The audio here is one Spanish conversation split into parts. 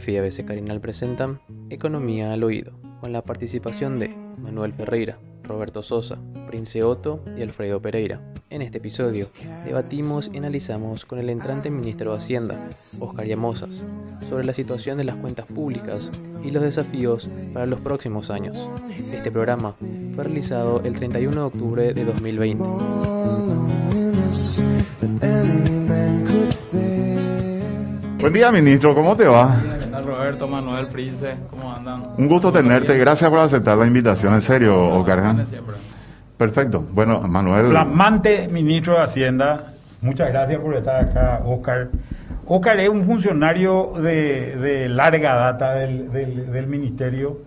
UNF y ABC Carinal presentan Economía al Oído, con la participación de Manuel Ferreira, Roberto Sosa, Prince Otto y Alfredo Pereira. En este episodio debatimos y analizamos con el entrante ministro de Hacienda, Oscar Llamosas, sobre la situación de las cuentas públicas y los desafíos para los próximos años. Este programa fue realizado el 31 de octubre de 2020. Buen día, ministro, ¿cómo te va? Roberto, Manuel, Prince, ¿cómo andan? Un gusto tenerte, gracias por aceptar la invitación, en serio. Siempre. Perfecto, bueno, Manuel. Flamante ministro de Hacienda, muchas gracias por estar acá, Oscar. Oscar es un funcionario de, de larga data del, del, del ministerio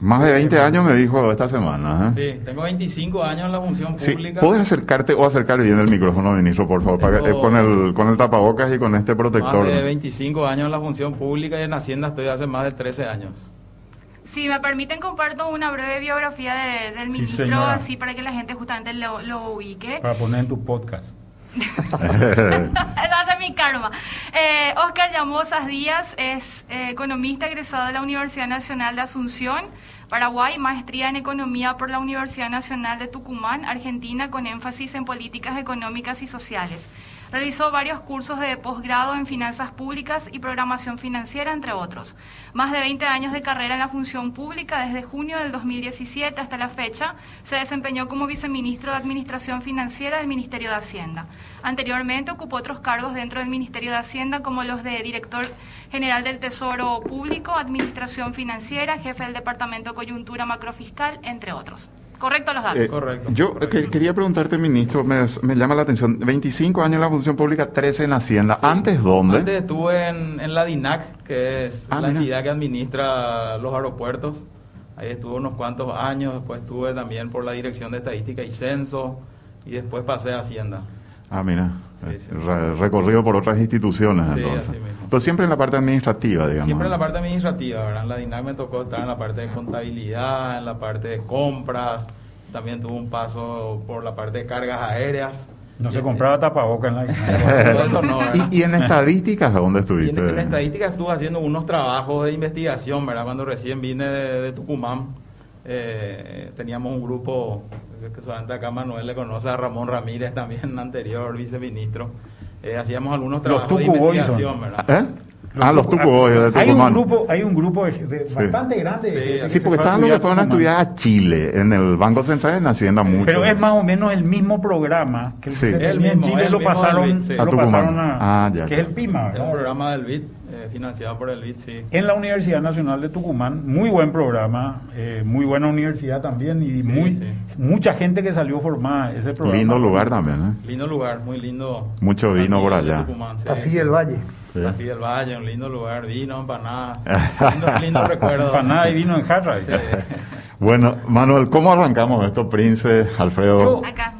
más de 20 años me dijo esta semana. ¿eh? Sí, tengo 25 años en la función pública. Sí. ¿Puedes acercarte o acercar bien el micrófono, ministro, por favor? Para que, con, el, con el tapabocas y con este protector. Más de 25 años en la función pública y en Hacienda estoy hace más de 13 años. Si me permiten, comparto una breve biografía de, del ministro, así para que la gente justamente lo, lo ubique. Para poner en tu podcast. Esa es mi karma. Eh, Oscar Llamosas Díaz es eh, economista egresado de la Universidad Nacional de Asunción, Paraguay, maestría en economía por la Universidad Nacional de Tucumán, Argentina, con énfasis en políticas económicas y sociales. Realizó varios cursos de posgrado en finanzas públicas y programación financiera, entre otros. Más de 20 años de carrera en la función pública, desde junio del 2017 hasta la fecha, se desempeñó como viceministro de Administración Financiera del Ministerio de Hacienda. Anteriormente ocupó otros cargos dentro del Ministerio de Hacienda, como los de director general del Tesoro Público, Administración Financiera, jefe del Departamento Coyuntura Macrofiscal, entre otros. Correcto los datos. Eh, correcto. Yo quería preguntarte, ministro, me, llama la atención, 25 años en la función pública, 13 en Hacienda. ¿Antes dónde? Antes estuve en, la DINAC, que es ah, la entidad que administra los aeropuertos. Ahí estuve unos cuantos años, después estuve también por la Dirección de Estadística y Censo, y después pasé a Hacienda. Ah, mira, recorrido por otras instituciones entonces. Pero siempre en la parte administrativa, digamos. Siempre en la parte administrativa, ¿verdad? En la DINAC me tocó estar en la parte de contabilidad, en la parte de compras, también tuve un paso por la parte de cargas aéreas. No se compraba tapabocas en la eso no, ¿Y, ¿Y, en estadísticas dónde estuviste? en, estadísticas estuve haciendo unos trabajos de investigación, ¿verdad? Cuando recién vine de, Tucumán, eh, teníamos un grupo que solamente acá Manuel le conoce a Ramón Ramírez, también anterior viceministro. Eh, hacíamos algunos trabajos de investigación, ¿verdad? ¿Eh? ah, los Tucuboy de Hay un grupo, hay un grupo bastante grande. Sí, porque estaban los que fueron a estudiar a Chile, en el Banco Central en Hacienda mucho. Pero es más o menos el mismo programa que el, el mismo, en Chile lo pasaron, a, lo pasaron a, ah, ya, que es el PIMA. El programa del BID financiado por el BID, sí. En la Universidad Nacional de Tucumán, muy buen programa, eh, muy buena universidad también y muy mucha gente que salió formada ese programa. Lindo lugar también, ¿eh? Lindo lugar, muy lindo. Mucho vino por allá. Tafí del Valle. Tafí del Valle, un lindo lugar, vino, empanadas, lindo, lindo recuerdo. Empanada y vino en jarra. Bueno, Manuel, ¿cómo arrancamos esto, Prince, Alfredo? Acá, bueno.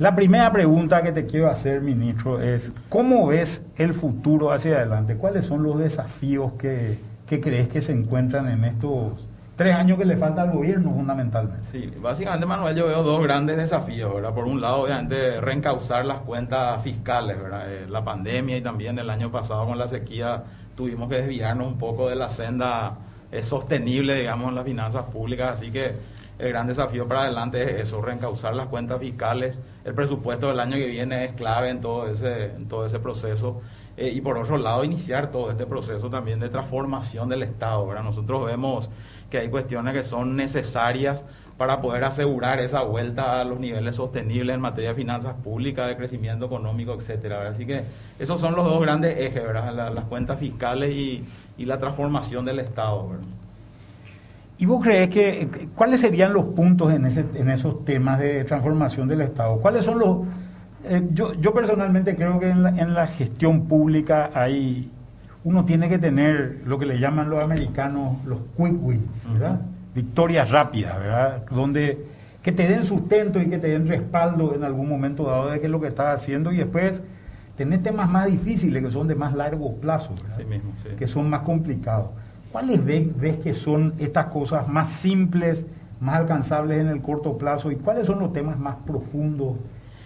La primera pregunta que te quiero hacer, ministro, es ¿cómo ves el futuro hacia adelante? ¿Cuáles son los desafíos que, crees que se encuentran en estos tres años que le falta al gobierno fundamentalmente? Sí, básicamente, Manuel, yo veo dos grandes desafíos. Por un lado, obviamente, reencauzar las cuentas fiscales. Eh, la pandemia y también el año pasado con la sequía tuvimos que desviarnos un poco de la senda eh, sostenible, digamos, en las finanzas públicas, así que el gran desafío para adelante es eso, reencauzar las cuentas fiscales. El presupuesto del año que viene es clave en todo ese, proceso. Eh, y por otro lado, iniciar todo este proceso también de transformación del Estado. ¿verdad? Nosotros vemos que hay cuestiones que son necesarias para poder asegurar esa vuelta a los niveles sostenibles en materia de finanzas públicas, de crecimiento económico, etcétera. Así que esos son los dos grandes ejes, las cuentas fiscales y, la transformación del Estado. ¿Y vos crees que cuáles serían los puntos en, ese, en esos temas de transformación del Estado? ¿Cuáles son los... Eh, yo, yo personalmente creo que en la, en la gestión pública hay... Uno tiene que tener lo que le llaman los americanos los quick wins, ¿verdad? Victorias rápidas, ¿verdad? Donde que te den sustento y que te den respaldo en algún momento dado de qué es lo que estás haciendo y después tener temas más difíciles que son de más largo plazo, sí mismo, sí. que son más complicados. ¿Cuáles ves, que son estas cosas más simples, más alcanzables en el corto plazo y cuáles son los temas más profundos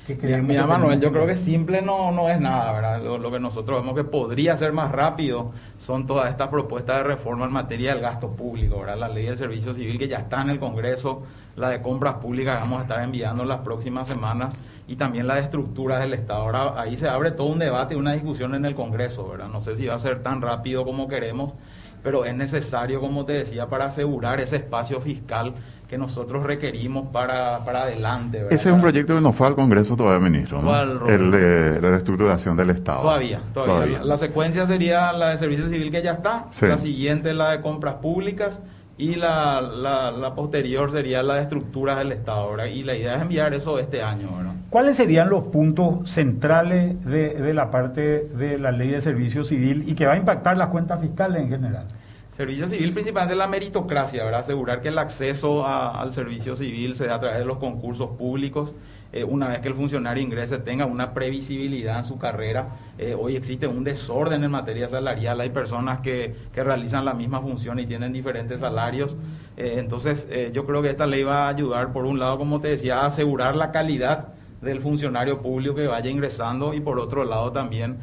Mira, Manuel, yo creo que simple no, no es nada, ¿verdad? Lo, que nosotros vemos que podría ser más rápido son todas estas propuestas de reforma en materia del gasto público, ¿verdad? La ley del servicio civil que ya está en el Congreso, la de compras públicas que vamos a estar enviando en las próximas semanas y también la de estructuras del Estado. Ahora ahí se abre todo un debate y una discusión en el Congreso, ¿verdad? No sé si va a ser tan rápido como queremos, pero es necesario, como te decía, para asegurar ese espacio fiscal que nosotros requerimos para, para adelante. Ese es un proyecto que no fue al Congreso todavía, ministro, ¿no? el de la reestructuración del Estado. Todavía, todavía. La, secuencia sería la de Servicio Civil que ya está, la siguiente la de Compras Públicas y la, la, posterior sería la de Estructuras del Estado. ¿verdad? Y la idea es enviar eso este año. ¿verdad? ¿Cuáles serían los puntos centrales de, la parte de la ley de Servicio Civil y que va a impactar las cuentas fiscales en general? Servicio civil principalmente la meritocracia, ¿verdad? Asegurar que el acceso al servicio civil se dé a través de los concursos públicos. Eh, una vez que el funcionario ingrese tenga una previsibilidad en su carrera. Eh, hoy existe un desorden en materia salarial, hay personas que, que realizan la misma función y tienen diferentes salarios. Eh, entonces yo creo que esta ley va a ayudar, por un lado, como te decía, a asegurar la calidad del funcionario público que vaya ingresando y por otro lado también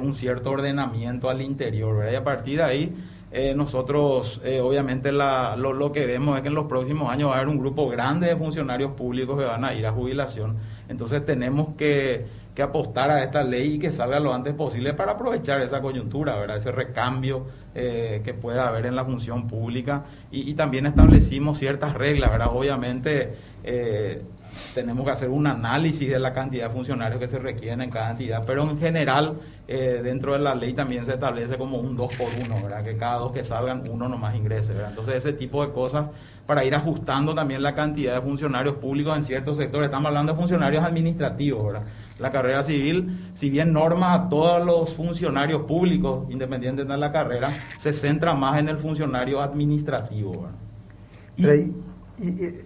un cierto ordenamiento al interior. ¿verdad? Y a partir de ahí eh, nosotros eh, obviamente lo, que vemos es que en los próximos años va a haber un grupo grande de funcionarios públicos que van a ir a jubilación. Entonces tenemos que, apostar a esta ley y que salga lo antes posible para aprovechar esa coyuntura, ¿verdad? ese recambio eh, que pueda haber en la función pública. Y, y, también establecimos ciertas reglas, ¿verdad? obviamente tenemos que hacer un análisis de la cantidad de funcionarios que se requieren en cada entidad, pero en general eh, dentro de la ley también se establece como un 2 por 1, ¿verdad? que cada dos que salgan uno nomás ingrese. ¿verdad? Entonces ese tipo de cosas para ir ajustando también la cantidad de funcionarios públicos en ciertos sectores. Estamos hablando de funcionarios administrativos, ¿verdad? La carrera civil, si bien norma a todos los funcionarios públicos, independientes de la carrera, se centra más en el funcionario administrativo. ¿verdad? Y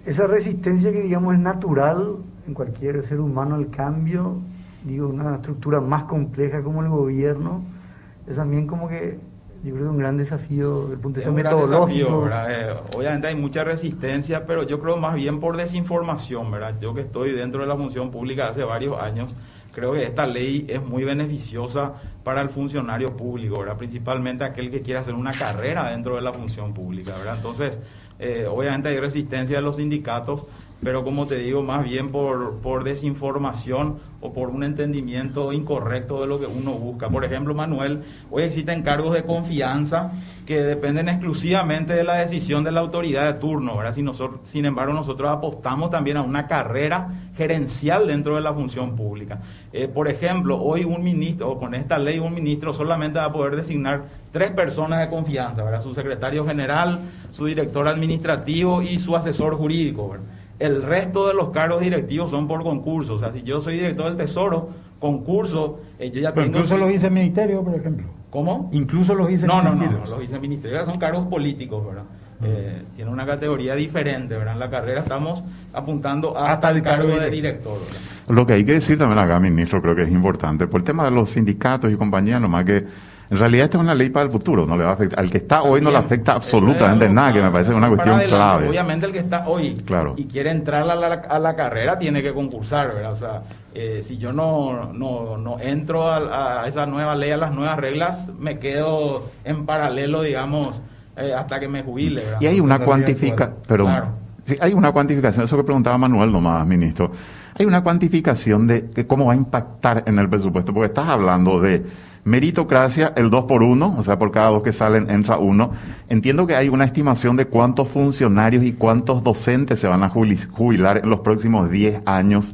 esa resistencia que digamos es natural en cualquier ser humano al cambio, digo, una estructura más compleja como el gobierno, es también como que yo creo que un gran desafío desde el punto de vista metodológico. Eh, obviamente hay mucha resistencia, pero yo creo más bien por desinformación, ¿verdad? Yo que estoy dentro de la función pública hace varios años, creo que esta ley es muy beneficiosa para el funcionario público, ¿verdad? Principalmente aquel que quiera hacer una carrera dentro de la función pública, ¿verdad? Entonces, eh, obviamente hay resistencia de los sindicatos, pero como te digo, más bien por, por desinformación o por un entendimiento incorrecto de lo que uno busca. Por ejemplo, Manuel, hoy existen cargos de confianza que dependen exclusivamente de la decisión de la autoridad de turno, ¿verdad? Si nosotros, sin embargo, nosotros apostamos también a una carrera gerencial dentro de la función pública. Eh, por ejemplo, hoy un ministro, o con esta ley, un ministro solamente va a poder designar tres personas de confianza, ¿verdad? Su secretario general, su director administrativo y su asesor jurídico. El resto de los cargos directivos son por concurso. O sea, si yo soy director del Tesoro, concurso, eh, yo ya Pero tengo... Incluso los viceministerios, por ejemplo. ¿Cómo? Incluso los viceministerios. No, no, no, los viceministerios son cargos políticos, ¿verdad? Eh, tiene una categoría diferente, ¿verdad? En la carrera estamos apuntando hasta, el cargo de director. Lo que hay que decir también acá, ministro, creo que es importante, por el tema de los sindicatos y compañías, nomás que en realidad esta es una ley para el futuro, no le va a afectar. Al que está hoy no le afecta absolutamente nada, que me parece una cuestión clave. Obviamente el que está hoy claro. y quiere entrar a la, a la carrera tiene que concursar, ¿verdad? O sea, eh, si yo no, no, no entro a, a, esa nueva ley, a las nuevas reglas, me quedo en paralelo, digamos, eh, hasta que me jubile. ¿verdad? Y hay una cuantificación, perdón, sí, hay una cuantificación, eso que preguntaba Manuel nomás, ministro. Hay una cuantificación de cómo va a impactar en el presupuesto, porque estás hablando de Meritocracia, el 2 por 1, o sea, por cada dos que salen entra uno. Entiendo que hay una estimación de cuántos funcionarios y cuántos docentes se van a jubilar en los próximos 10 años.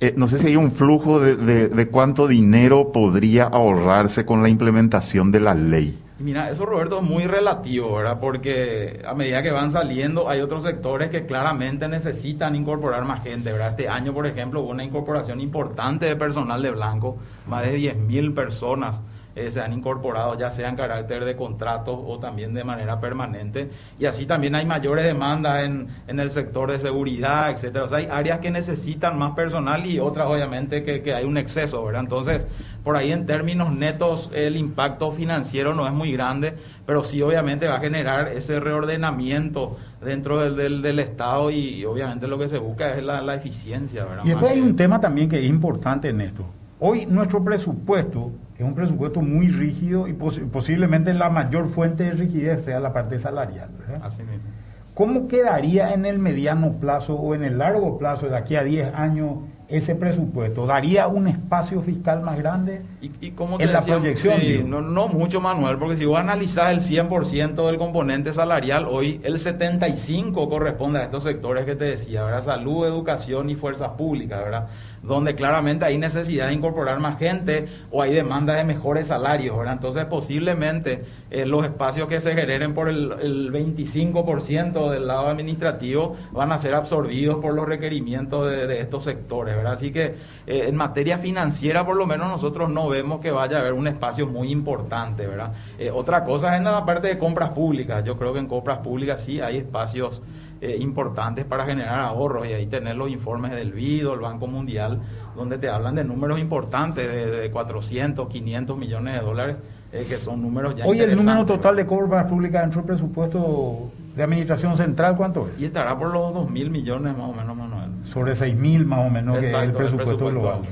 Eh, no sé si hay un flujo de, de, cuánto dinero podría ahorrarse con la implementación de la ley. Mira, eso Roberto es muy relativo, ¿verdad? Porque a medida que van saliendo hay otros sectores que claramente necesitan incorporar más gente, ¿verdad? Este año, por ejemplo, hubo una incorporación importante de personal de blanco más de 10.000 personas eh, se han incorporado, ya sea en carácter de contrato o también de manera permanente. Y así también hay mayores demandas en, en el sector de seguridad, etcétera. O sea, hay áreas que necesitan más personal y otras obviamente que, que hay un exceso, ¿verdad? Entonces, por ahí en términos netos el impacto financiero no es muy grande, pero sí obviamente va a generar ese reordenamiento dentro del, del, Estado y, obviamente lo que se busca es la, la eficiencia. ¿verdad? Y después hay un tema también que es importante en esto. Hoy nuestro presupuesto es un presupuesto muy rígido y posiblemente la mayor fuente de rigidez sea la parte salarial. Así mismo. ¿Cómo quedaría en el mediano plazo o en el largo plazo, de aquí a 10 años, ese presupuesto? ¿Daría un espacio fiscal más grande ¿Y, y cómo en la proyección? no, no, mucho, Manuel, porque si vos analizás el 100% del componente salarial, hoy el 75% corresponde a estos sectores que te decía, ¿verdad? Salud, educación y fuerzas públicas, ¿verdad? donde claramente hay necesidad de incorporar más gente o hay demanda de mejores salarios, ¿verdad? Entonces posiblemente eh, los espacios que se generen por el, el 25% del lado administrativo van a ser absorbidos por los requerimientos de, estos sectores, ¿verdad? Así que eh, en materia financiera por lo menos nosotros no vemos que vaya a haber un espacio muy importante, ¿verdad? Eh, otra cosa es en la parte de compras públicas, yo creo que en compras públicas sí hay espacios eh, importantes para generar ahorros y ahí tener los informes del BIDO, el Banco Mundial, donde te hablan de números importantes de, 400, 500 millones de dólares, que son números ya Hoy el número total de compras públicas dentro del presupuesto de administración central, ¿cuánto es? Y estará por los 2 mil millones más o menos, Manuel. Sobre 6 mil más o menos que es el presupuesto, global.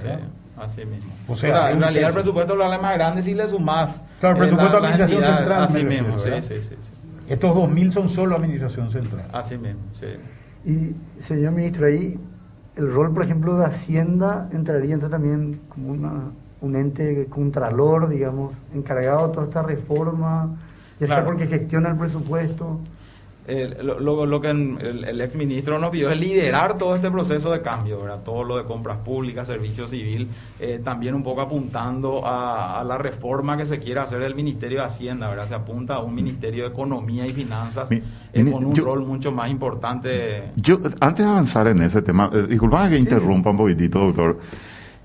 Así mismo. O sea, en realidad el presupuesto global es más grande si le sumas. Claro, el presupuesto de administración central. Así mismo, sí, sí, sí. Estos 2.000 son solo administración central. Así mismo, sí. Y, señor ministro, ahí el rol, por ejemplo, de Hacienda entraría entonces también como una, un ente contralor, digamos, encargado de toda esta reforma, ya sea porque gestiona el presupuesto lo, lo, que el, el ex ministro nos pidió es liderar todo este proceso de cambio, ¿verdad? todo lo de compras públicas, servicio civil, eh, también un poco apuntando a, la reforma que se quiere hacer del Ministerio de Hacienda, ¿verdad? se apunta a un Ministerio de Economía y Finanzas eh, con un rol mucho más importante. Yo, antes de avanzar en ese tema, eh, disculpa que interrumpa un poquitito, doctor.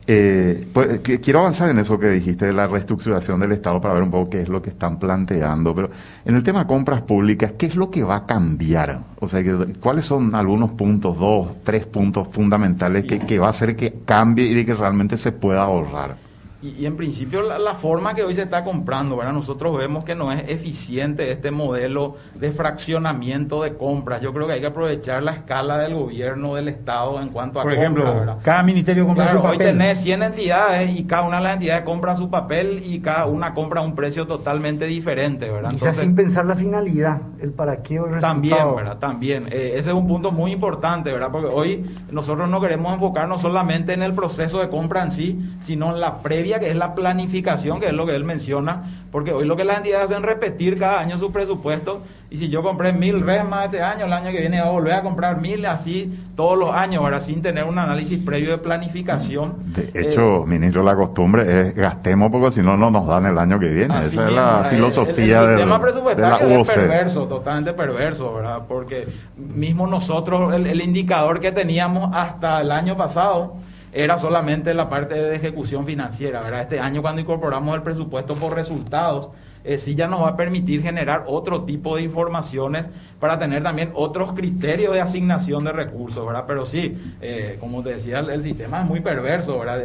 Eh, pues, quiero avanzar en eso que dijiste de la reestructuración del Estado para ver un poco qué es lo que están planteando, pero en el tema de compras públicas, ¿qué es lo que va a cambiar? O sea, ¿cuáles son algunos puntos, dos, tres puntos fundamentales que, que va a hacer que cambie y de que realmente se pueda ahorrar? Y, en principio la, forma que hoy se está comprando, ¿verdad? Nosotros vemos que no es eficiente este modelo de fraccionamiento de compras. Yo creo que hay que aprovechar la escala del gobierno, del Estado en cuanto a Por ejemplo, cada ministerio compra su papel. Hoy tenés 100 entidades y cada una de las entidades compra su papel y cada una compra un precio totalmente diferente, ¿verdad? Entonces, sin pensar la finalidad, el para qué o el También, ¿verdad? También. Eh, ese es un punto muy importante, ¿verdad? Porque hoy nosotros no queremos enfocarnos solamente en el proceso de compra en sí, sino en la previa que es la planificación, que es lo que él menciona, porque hoy lo que las entidades hacen es repetir cada año su presupuesto, y si yo compré mil más este año, el año que viene voy a volver a comprar mil, así todos los años, ahora sin tener un análisis previo de planificación. De hecho, eh, ministro, la costumbre es gastemos porque si no, no nos dan el año que viene. Esa es la filosofía del, de la UOC. Es perverso, totalmente perverso, ¿verdad? Porque mismo nosotros, el indicador que teníamos hasta el año pasado, era solamente la parte de ejecución financiera, ¿verdad? Este año cuando incorporamos el presupuesto por resultados, eh, sí ya nos va a permitir generar otro tipo de informaciones para tener también otros criterios de asignación de recursos, ¿verdad? Pero sí, eh, como te decía, el, sistema es muy perverso, ¿verdad?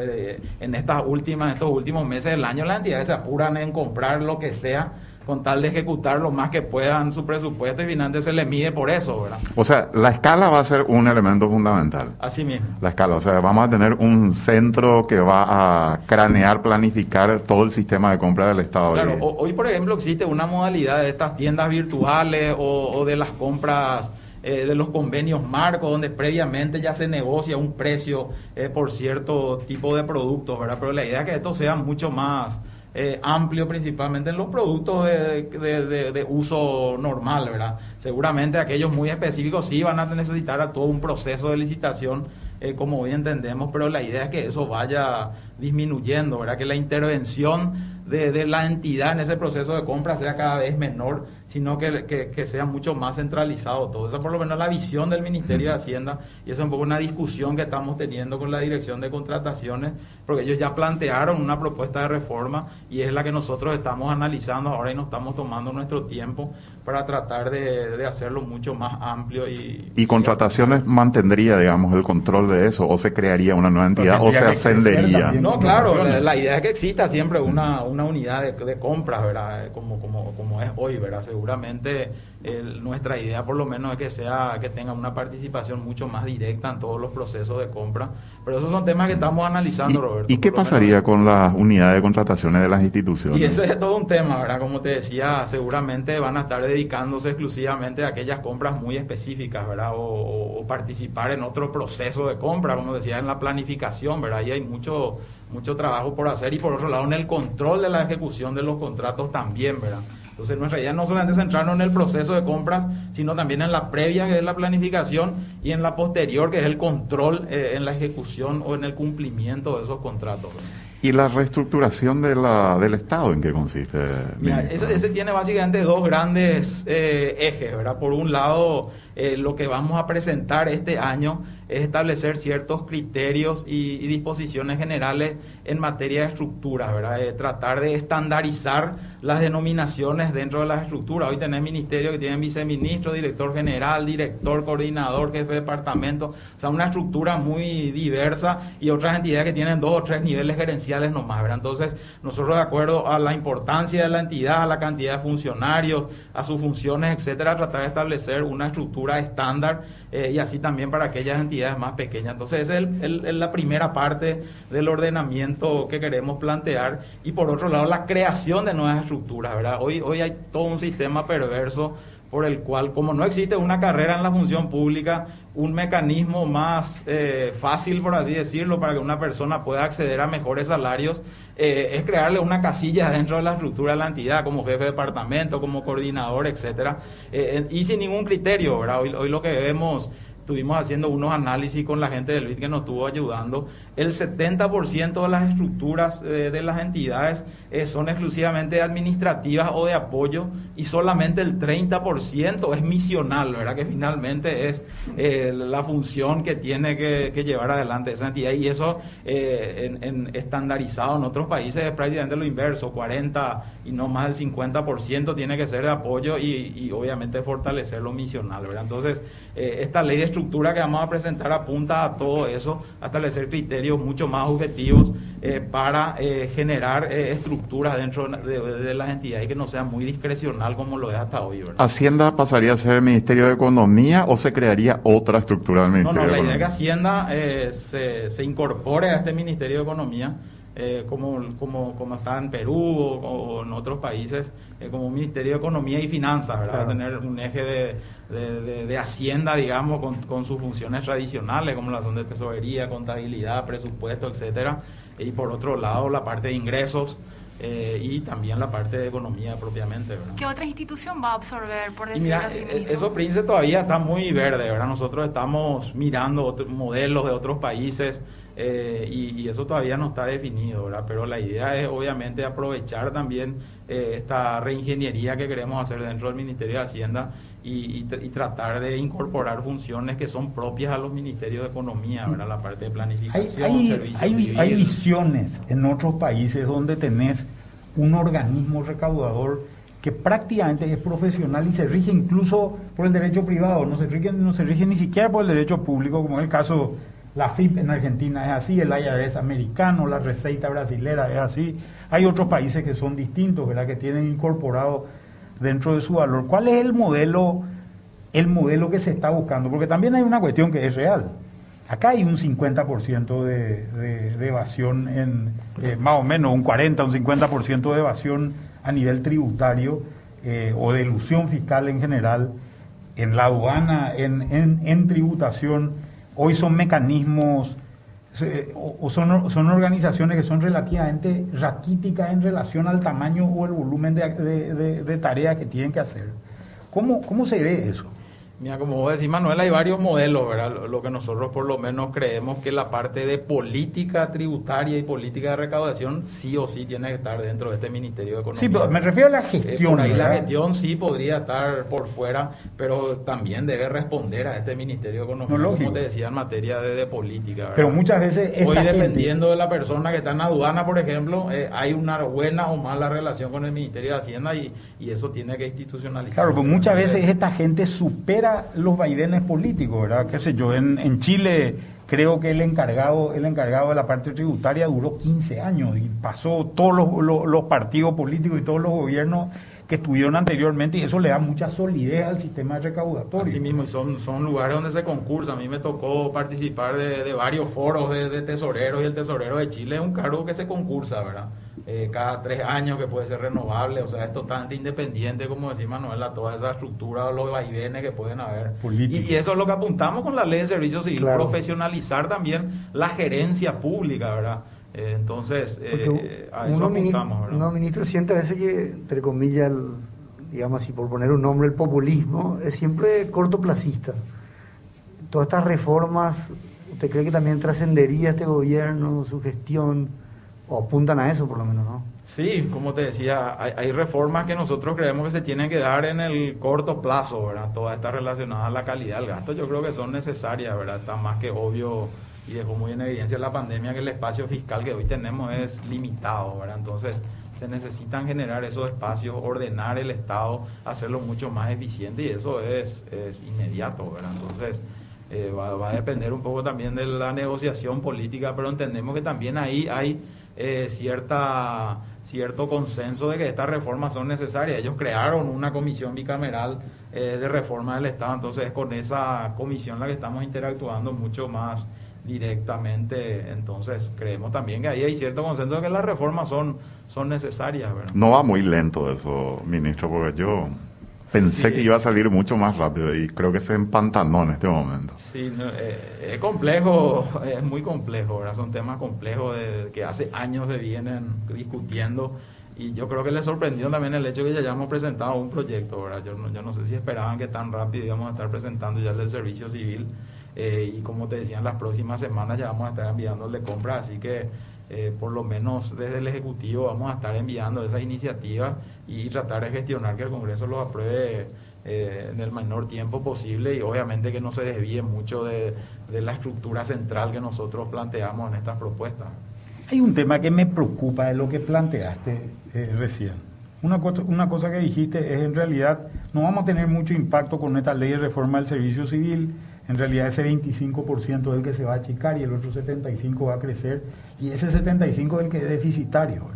en estas últimas, estos últimos meses del año las entidades se apuran en comprar lo que sea con tal de ejecutar lo más que puedan su presupuesto y finalmente se le mide por eso, ¿verdad? O sea, la escala va a ser un elemento fundamental. Así mismo. La escala, o sea, vamos a tener un centro que va a cranear, planificar todo el sistema de compra del Estado. Claro, hoy por ejemplo existe una modalidad de estas tiendas virtuales o, de las compras eh, de los convenios marcos, donde previamente ya se negocia un precio eh, por cierto tipo de productos, ¿verdad? Pero la idea es que esto sea mucho más eh, amplio principalmente en los productos de, uso normal, ¿verdad? Seguramente aquellos muy específicos sí van a necesitar a todo un proceso de licitación eh, como hoy entendemos, pero la idea es que eso vaya disminuyendo, ¿verdad? Que la intervención de, la entidad en ese proceso de compra sea cada vez menor sino que, que, sea mucho más centralizado todo. Esa por lo menos la visión del Ministerio de Hacienda y esa es un poco una discusión que estamos teniendo con la Dirección de Contrataciones, porque ellos ya plantearon una propuesta de reforma y es la que nosotros estamos analizando ahora y nos estamos tomando nuestro tiempo para tratar de, de hacerlo mucho más amplio. ¿Y, ¿Y contrataciones mantendría, digamos, el control de eso o se crearía una nueva entidad o se ascendería? No, claro, la, idea es que exista siempre una, una unidad de, de compras, ¿verdad? Como, como, como es hoy, ¿verdad? seguramente nuestra idea por lo menos es que sea que tenga una participación mucho más directa en todos los procesos de compra. Pero esos son temas que estamos analizando, Roberto. ¿Y qué pasaría con las unidades de contrataciones de las instituciones? Y ese es todo un tema, ¿verdad? Como te decía, seguramente van a estar dedicándose exclusivamente a aquellas compras muy específicas, ¿verdad? O, participar en otro proceso de compra, como decía, en la planificación, ¿verdad? Y hay mucho, mucho trabajo por hacer y por otro lado en el control de la ejecución de los contratos también, ¿verdad? Entonces nuestra idea no solamente es centrarnos en el proceso de compras, sino también en la previa, que es la planificación, y en la posterior, que es el control eh, en la ejecución o en el cumplimiento de esos contratos. ¿Y la reestructuración de la, del Estado en qué consiste? ese, tiene básicamente dos grandes eh, ejes, ¿verdad? Por un lado, eh, lo que vamos a presentar este año es establecer ciertos criterios y, disposiciones generales en materia de estructuras, ¿verdad? Eh, tratar de estandarizar las denominaciones dentro de las estructuras. Hoy tenés ministerios que tienen viceministro, director general, director, coordinador, jefe de departamento, o sea, una estructura muy diversa y otras entidades que tienen dos o tres niveles gerenciales nomás, ¿verdad? Entonces, nosotros de acuerdo a la importancia de la entidad, a la cantidad de funcionarios, a sus funciones, etcétera, tratar de establecer una estructura estándar eh, y así también para aquellas entidades más pequeñas. Entonces, esa es la primera parte del ordenamiento que queremos plantear. Y por otro lado, la creación de nuevas estructuras, ¿verdad? Hoy, hoy hay todo un sistema perverso por el cual, como no existe una carrera en la función pública, un mecanismo más eh, fácil, por así decirlo, para que una persona pueda acceder a mejores salarios, eh, es crearle una casilla dentro de la estructura de la entidad, como jefe de departamento, como coordinador, etcétera, eh, y sin ningún criterio, ¿verdad? Hoy, hoy lo que vemos estuvimos haciendo unos análisis con la gente del BID que nos estuvo ayudando. El 70% de las estructuras eh, de las entidades eh, son exclusivamente administrativas o de apoyo y solamente el 30% es misional, ¿verdad? Que finalmente es eh, la función que tiene que, llevar adelante esa entidad y eso en, estandarizado en otros países es prácticamente lo inverso, 40 y no más del 50% tiene que ser de apoyo y, y obviamente fortalecer lo misional, ¿verdad? Entonces, esta ley de estructura que vamos a presentar apunta a todo eso, a establecer criterios mucho más objetivos eh, para eh, generar eh, estructuras dentro de, las entidades que no sea muy discrecional como lo es hasta hoy. ¿Hacienda pasaría a ser el Ministerio de Economía o se crearía otra estructura del Ministerio no, no, la idea es que Hacienda se, se, incorpore a este Ministerio de Economía. Como, como, como está en Perú o, en otros países, como un Ministerio de Economía y Finanzas, ¿verdad? tener un eje de, de, Hacienda, digamos, con, sus funciones tradicionales, como la son de tesorería, contabilidad, presupuesto, etcétera, y por otro lado la parte de ingresos. Eh, y también la parte de economía propiamente. ¿Qué otra institución va a absorber, por decirlo así? Eh, eso, Prince, todavía está muy verde, ¿verdad? Nosotros estamos mirando otros modelos de otros países eh, y, eso todavía no está definido, ¿verdad? Pero la idea es obviamente aprovechar también esta reingeniería que queremos hacer dentro del Ministerio de Hacienda y, tratar de incorporar funciones que son propias a los ministerios de economía, ¿verdad? la parte de planificación, hay, servicios hay, hay visiones en otros países donde tenés un organismo recaudador que prácticamente es profesional y se rige incluso por el derecho privado, no se rige, no se rige ni siquiera por el derecho público, como en el caso la FIP en Argentina es así, el IRS americano, la Receita brasilera es así. Hay otros países que son distintos, ¿verdad? que tienen incorporado dentro de su valor. ¿Cuál es el modelo, el modelo que se está buscando? Porque también hay una cuestión que es real. Acá hay un 50% de, de, evasión, en, eh, más o menos un 40, un 50% de evasión a nivel tributario eh, o de ilusión fiscal en general, en la aduana, en, en tributación. Hoy son mecanismos o son, son organizaciones que son relativamente raquíticas en relación al tamaño o el volumen de, de, tareas que tienen que hacer. ¿Cómo, ¿Cómo se ve eso? Mira, como vos decís, Manuel, hay varios modelos, ¿verdad? Lo que nosotros por lo menos creemos que la parte de política tributaria y política de recaudación sí o sí tiene que estar dentro de este Ministerio de Economía. Sí, pero me refiero a la gestión. por ahí la gestión sí podría estar por fuera, pero también debe responder a este Ministerio de Economía, como te decía, en materia de, política. ¿verdad? Pero muchas veces... Esta Hoy, dependiendo de la persona que está en aduana, por ejemplo, eh, hay una buena o mala relación con el Ministerio de Hacienda y, y eso tiene que institucionalizarse. Claro, pues muchas veces esta gente supera los vaivenes políticos, ¿verdad? Qué sé yo, en, Chile creo que el encargado, el encargado de la parte tributaria duró 15 años y pasó todos los, partidos políticos y todos los gobiernos que estuvieron anteriormente y eso le da mucha solidez al sistema recaudatorio. Así mismo, y son, son lugares donde se concursa. A mí me tocó participar de, varios foros de, tesoreros y el tesorero de Chile es un cargo que se concursa, ¿verdad? Eh, cada tres años que puede ser renovable, o sea, es totalmente independiente, como decía Manuel, a toda esa estructura, los vaivenes que pueden haber. Y, eso es lo que apuntamos con la ley de servicios civil, profesionalizar también la gerencia pública, ¿verdad? Eh, entonces, eh, a eso apuntamos, ¿verdad? No, ministro, siente a veces que, entre comillas, digamos así, por poner un nombre, el populismo es siempre cortoplacista. Todas estas reformas, ¿usted cree que también trascendería este gobierno, su gestión? O apuntan a eso por lo menos, ¿no? Sí, como te decía, hay, reformas que nosotros creemos que se tienen que dar en el corto plazo, ¿verdad? Todas estas relacionadas a la calidad del gasto, yo creo que son necesarias, ¿verdad? Está más que obvio y dejó muy en evidencia la pandemia que el espacio fiscal que hoy tenemos es limitado, ¿verdad? Entonces, se necesitan generar esos espacios, ordenar el Estado, hacerlo mucho más eficiente y eso es, es inmediato, ¿verdad? Entonces, eh, va, va, a depender un poco también de la negociación política, pero entendemos que también ahí hay eh, cierta, cierto consenso de que estas reformas son necesarias. Ellos crearon una comisión bicameral eh, de reforma del Estado, entonces es con esa comisión la que estamos interactuando mucho más directamente, entonces creemos también que ahí hay cierto consenso de que las reformas son, son necesarias. No va muy lento eso, ministro, porque yo Pensé que iba a salir mucho más rápido y creo que se empantanó en este momento. Sí, eh, es complejo, es muy complejo, ¿verdad? Son temas complejos de, que hace años se vienen discutiendo y yo creo que les sorprendió también el hecho de que ya hayamos presentado un proyecto, ¿verdad? Yo no, yo no sé si esperaban que tan rápido íbamos a estar presentando ya el del servicio civil eh, y como te decía, en las próximas semanas ya vamos a estar enviando el de compra, así que eh, por lo menos desde el Ejecutivo vamos a estar enviando esas iniciativas y tratar de gestionar que el Congreso los apruebe eh, en el menor tiempo posible y obviamente que no se desvíe mucho de, la estructura central que nosotros planteamos en estas propuestas. Hay un tema que me preocupa de lo que planteaste eh, recién. Una cosa, una cosa que dijiste es en realidad no vamos a tener mucho impacto con esta ley de reforma del servicio civil, en realidad ese 25% es el que se va a achicar y el otro 75% va a crecer y ese 75% es el que es deficitario.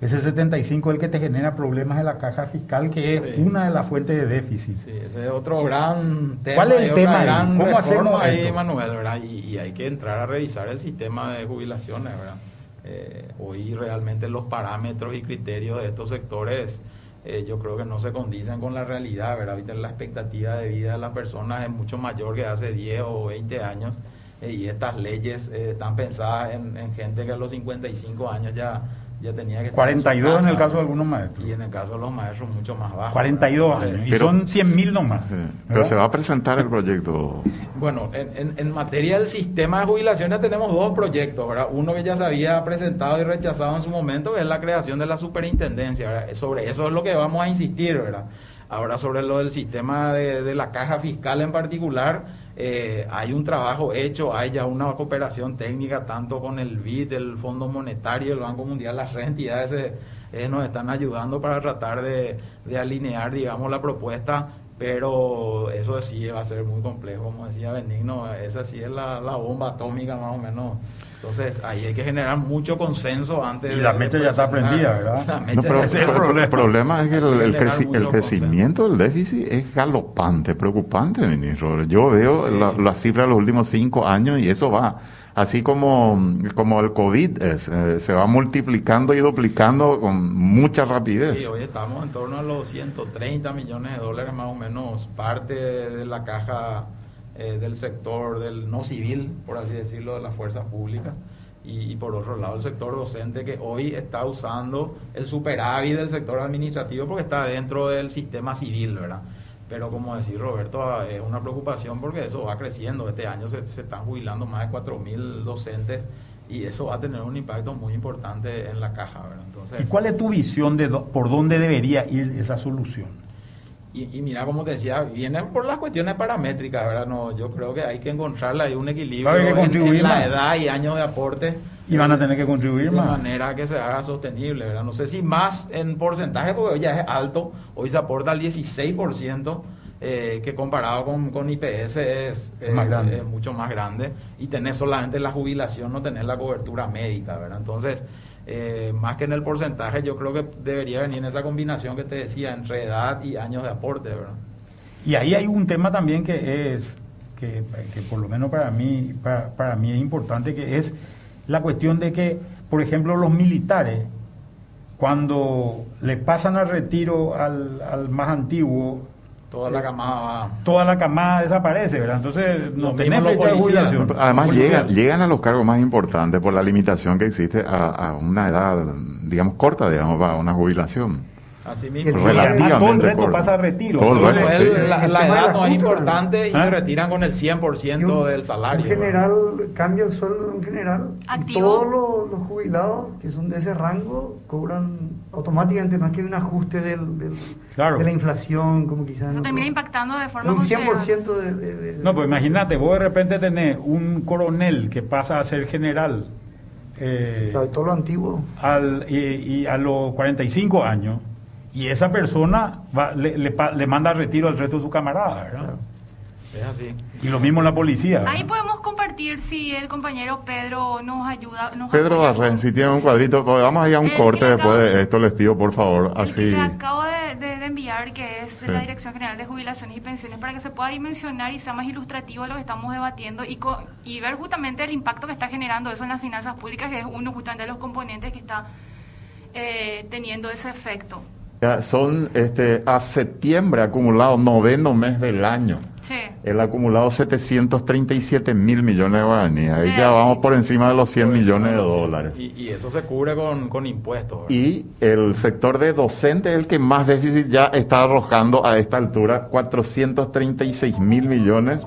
Ese 75 es el que te genera problemas en la caja fiscal, que es una de las fuentes de déficit. Sí, ese es otro gran tema. ¿Cuál es el tema? ¿Cómo hacemos ahí, Manuel? ¿verdad? Y, hay que entrar a revisar el sistema de jubilaciones. ¿verdad? Eh, hoy realmente los parámetros y criterios de estos sectores eh, yo creo que no se condicen con la realidad. ¿verdad? Ahorita la expectativa de vida de las personas es mucho mayor que hace 10 o 20 años eh, y estas leyes están pensadas en, en gente que a los 55 años ya ya tenía que 42 en, el caso de algunos maestros. Y en el caso de los maestros mucho más bajo. 42 años. Y son 100 mil nomás. pero se va a presentar el proyecto. Bueno, en, en, materia del sistema de jubilación ya tenemos dos proyectos, ¿verdad? Uno que ya se había presentado y rechazado en su momento, que es la creación de la superintendencia, ¿verdad? Sobre eso es lo que vamos a insistir, ¿verdad? Ahora sobre lo del sistema de, de la caja fiscal en particular, eh, hay un trabajo hecho, hay ya una cooperación técnica tanto con el BID, el Fondo Monetario, el Banco Mundial, las entidades eh, eh, nos están ayudando para tratar de, alinear, digamos, la propuesta, pero eso sí va a ser muy complejo, como decía Benigno, esa sí es la bomba atómica más o menos entonces ahí hay que generar mucho consenso antes y de... Y la mecha ya está prendida, ¿verdad? No, pero, el, problema. es que el, crecimiento del déficit es galopante, preocupante, ministro. Yo veo la, cifra de los últimos cinco años y eso va así como, como el COVID es, eh, se va multiplicando y duplicando con mucha rapidez. Sí, hoy estamos en torno a los 130 millones de dólares más o menos, parte de la caja eh, del sector del no civil, por así decirlo, de las fuerzas públicas. Y, por otro lado el sector docente que hoy está usando el superávit del sector administrativo porque está dentro del sistema civil, ¿verdad? pero como decía Roberto, ah, es una preocupación porque eso va creciendo. Este año se, están jubilando más de 4.000 docentes y eso va a tener un impacto muy importante en la caja. Entonces, ¿Y cuál es tu visión de por dónde debería ir esa solución? Y, mira, como te decía, viene por las cuestiones paramétricas, ¿verdad? No, yo creo que hay que encontrarle ahí un equilibrio en, la edad y años de aporte. Y van a tener que contribuir más. De manera que se haga sostenible, ¿verdad? No sé si más en porcentaje, porque hoy ya es alto, hoy se aporta al 16%, eh, que comparado con, con IPS es, mucho más grande. Y tener solamente la jubilación, no tener la cobertura médica, ¿verdad? Entonces, eh, más que en el porcentaje, yo creo que debería venir en esa combinación que te decía, entre edad y años de aporte, ¿verdad? Y ahí hay un tema también que es, que, por lo menos para mí, para, mí es importante, que es la cuestión de que, por ejemplo, los militares, cuando le pasan al retiro al, al más antiguo, Toda la camada Toda la camada desaparece, ¿verdad? Entonces no tenemos fecha de jubilación. Además llegan, llegan a los cargos más importantes por la limitación que existe a, a una edad, digamos, corta, digamos, para una jubilación. Así mismo. Relativamente todo el resto pasa a retiro. la, edad no es importante y se ¿Ah? retiran con el 100% del salario. En general, cambia el sueldo en general. Todos los, jubilados que son de ese rango cobran automáticamente, no es que hay un ajuste del, de la inflación, como quizás. Eso termina impactando de forma Un 100% de, de, No, pues imagínate, vos de repente tenés un coronel que pasa a ser general. Eh, todo lo antiguo. Al, y, y a los 45 años y esa persona va, le, le, manda retiro al resto de su camarada, ¿verdad? Es así. Y lo mismo en la policía. Ahí podemos compartir si el compañero Pedro nos ayuda. Pedro Darren, si tiene un cuadrito, vamos a ir a un corte después de esto, les pido por favor. así. acabo de, enviar, que es de la Dirección General de Jubilaciones y Pensiones, para que se pueda dimensionar y sea más ilustrativo lo que estamos debatiendo y, y ver justamente el impacto que está generando eso en las finanzas públicas, que es uno justamente de los componentes que está eh, teniendo ese efecto son este, a septiembre acumulado, noveno mes del año. Sí. El acumulado 737 mil millones de guaraníes. Ahí ya vamos por encima de los 100 millones de dólares. Y, eso se cubre con, con impuestos. Y el sector de docentes es el que más déficit ya está arrojando a esta altura, 436 mil millones.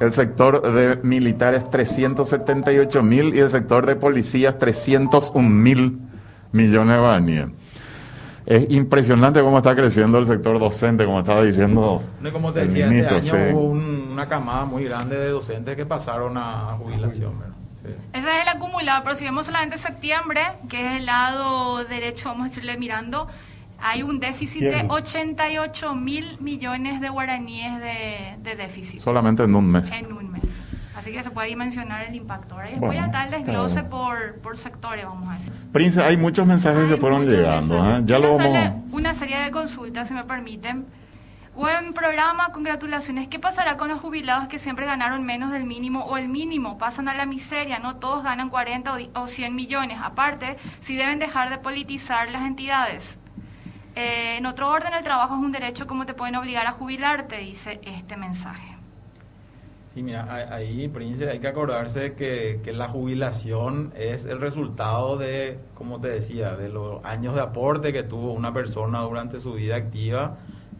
El sector de militares 378 mil y el sector de policías 301 mil millones de guaraníes es impresionante cómo está creciendo el sector docente, como estaba diciendo. como te decía, este año hubo una camada muy grande de docentes que pasaron a, jubilación. Ese es el acumulado, pero si vemos solamente septiembre, que es el lado derecho, vamos a decirle mirando, hay un déficit de 88 mil millones de guaraníes de, de déficit. Solamente en un mes. En un mes. Así que se puede dimensionar el impacto. Ahora voy a dar el desglose por, por sectores, vamos a decir. Prince, hay muchos mensajes que fueron llegando. ¿eh? Ya lo vamos. Una serie de consultas, si me permiten. Buen programa, congratulaciones. ¿Qué pasará con los jubilados que siempre ganaron menos del mínimo o el mínimo? Pasan a la miseria, no todos ganan 40 o 100 millones. Aparte, si deben dejar de politizar las entidades. Eh, en otro orden, el trabajo es un derecho, ¿cómo te pueden obligar a jubilarte? Dice este mensaje. Sí, mira, ahí, Prince, hay que acordarse que, que, la jubilación es el resultado de, como te decía, de los años de aporte que tuvo una persona durante su vida activa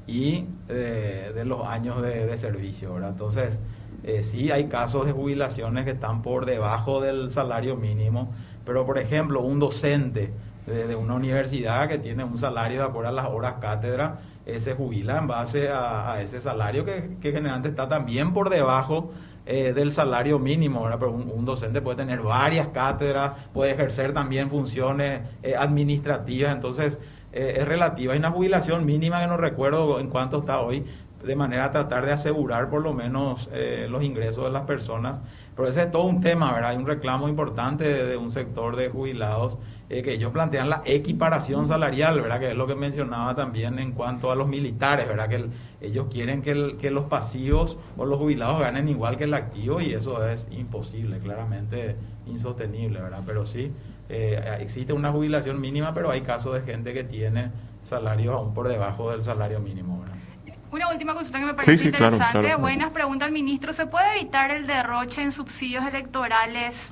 y eh, de los años de, servicio, ¿verdad? Entonces, eh, sí hay casos de jubilaciones que están por debajo del salario mínimo, pero por ejemplo, un docente de, de una universidad que tiene un salario de acuerdo a las horas cátedra, se jubila en base a, ese salario que, generalmente está también por debajo eh, del salario mínimo, Pero un, docente puede tener varias cátedras, puede ejercer también funciones eh, administrativas, entonces eh, es relativa. Hay una jubilación mínima que no recuerdo en cuánto está hoy, de manera a tratar de asegurar por lo menos los ingresos de las personas. Pero ese es todo un tema, ¿verdad? Hay un reclamo importante de un sector de jubilados eh, que ellos plantean la equiparación salarial, ¿verdad? Que es lo que mencionaba también en cuanto a los militares, ¿verdad? Que ellos quieren que, que, los pasivos o los jubilados ganen igual que el activo y eso es imposible, claramente insostenible, ¿verdad? Pero sí, eh, existe una jubilación mínima, pero hay casos de gente que tiene salarios aún por debajo del salario mínimo, ¿verdad? Una última consulta que me parece interesante. Buenas preguntas al ministro. ¿Se puede evitar el derroche en subsidios electorales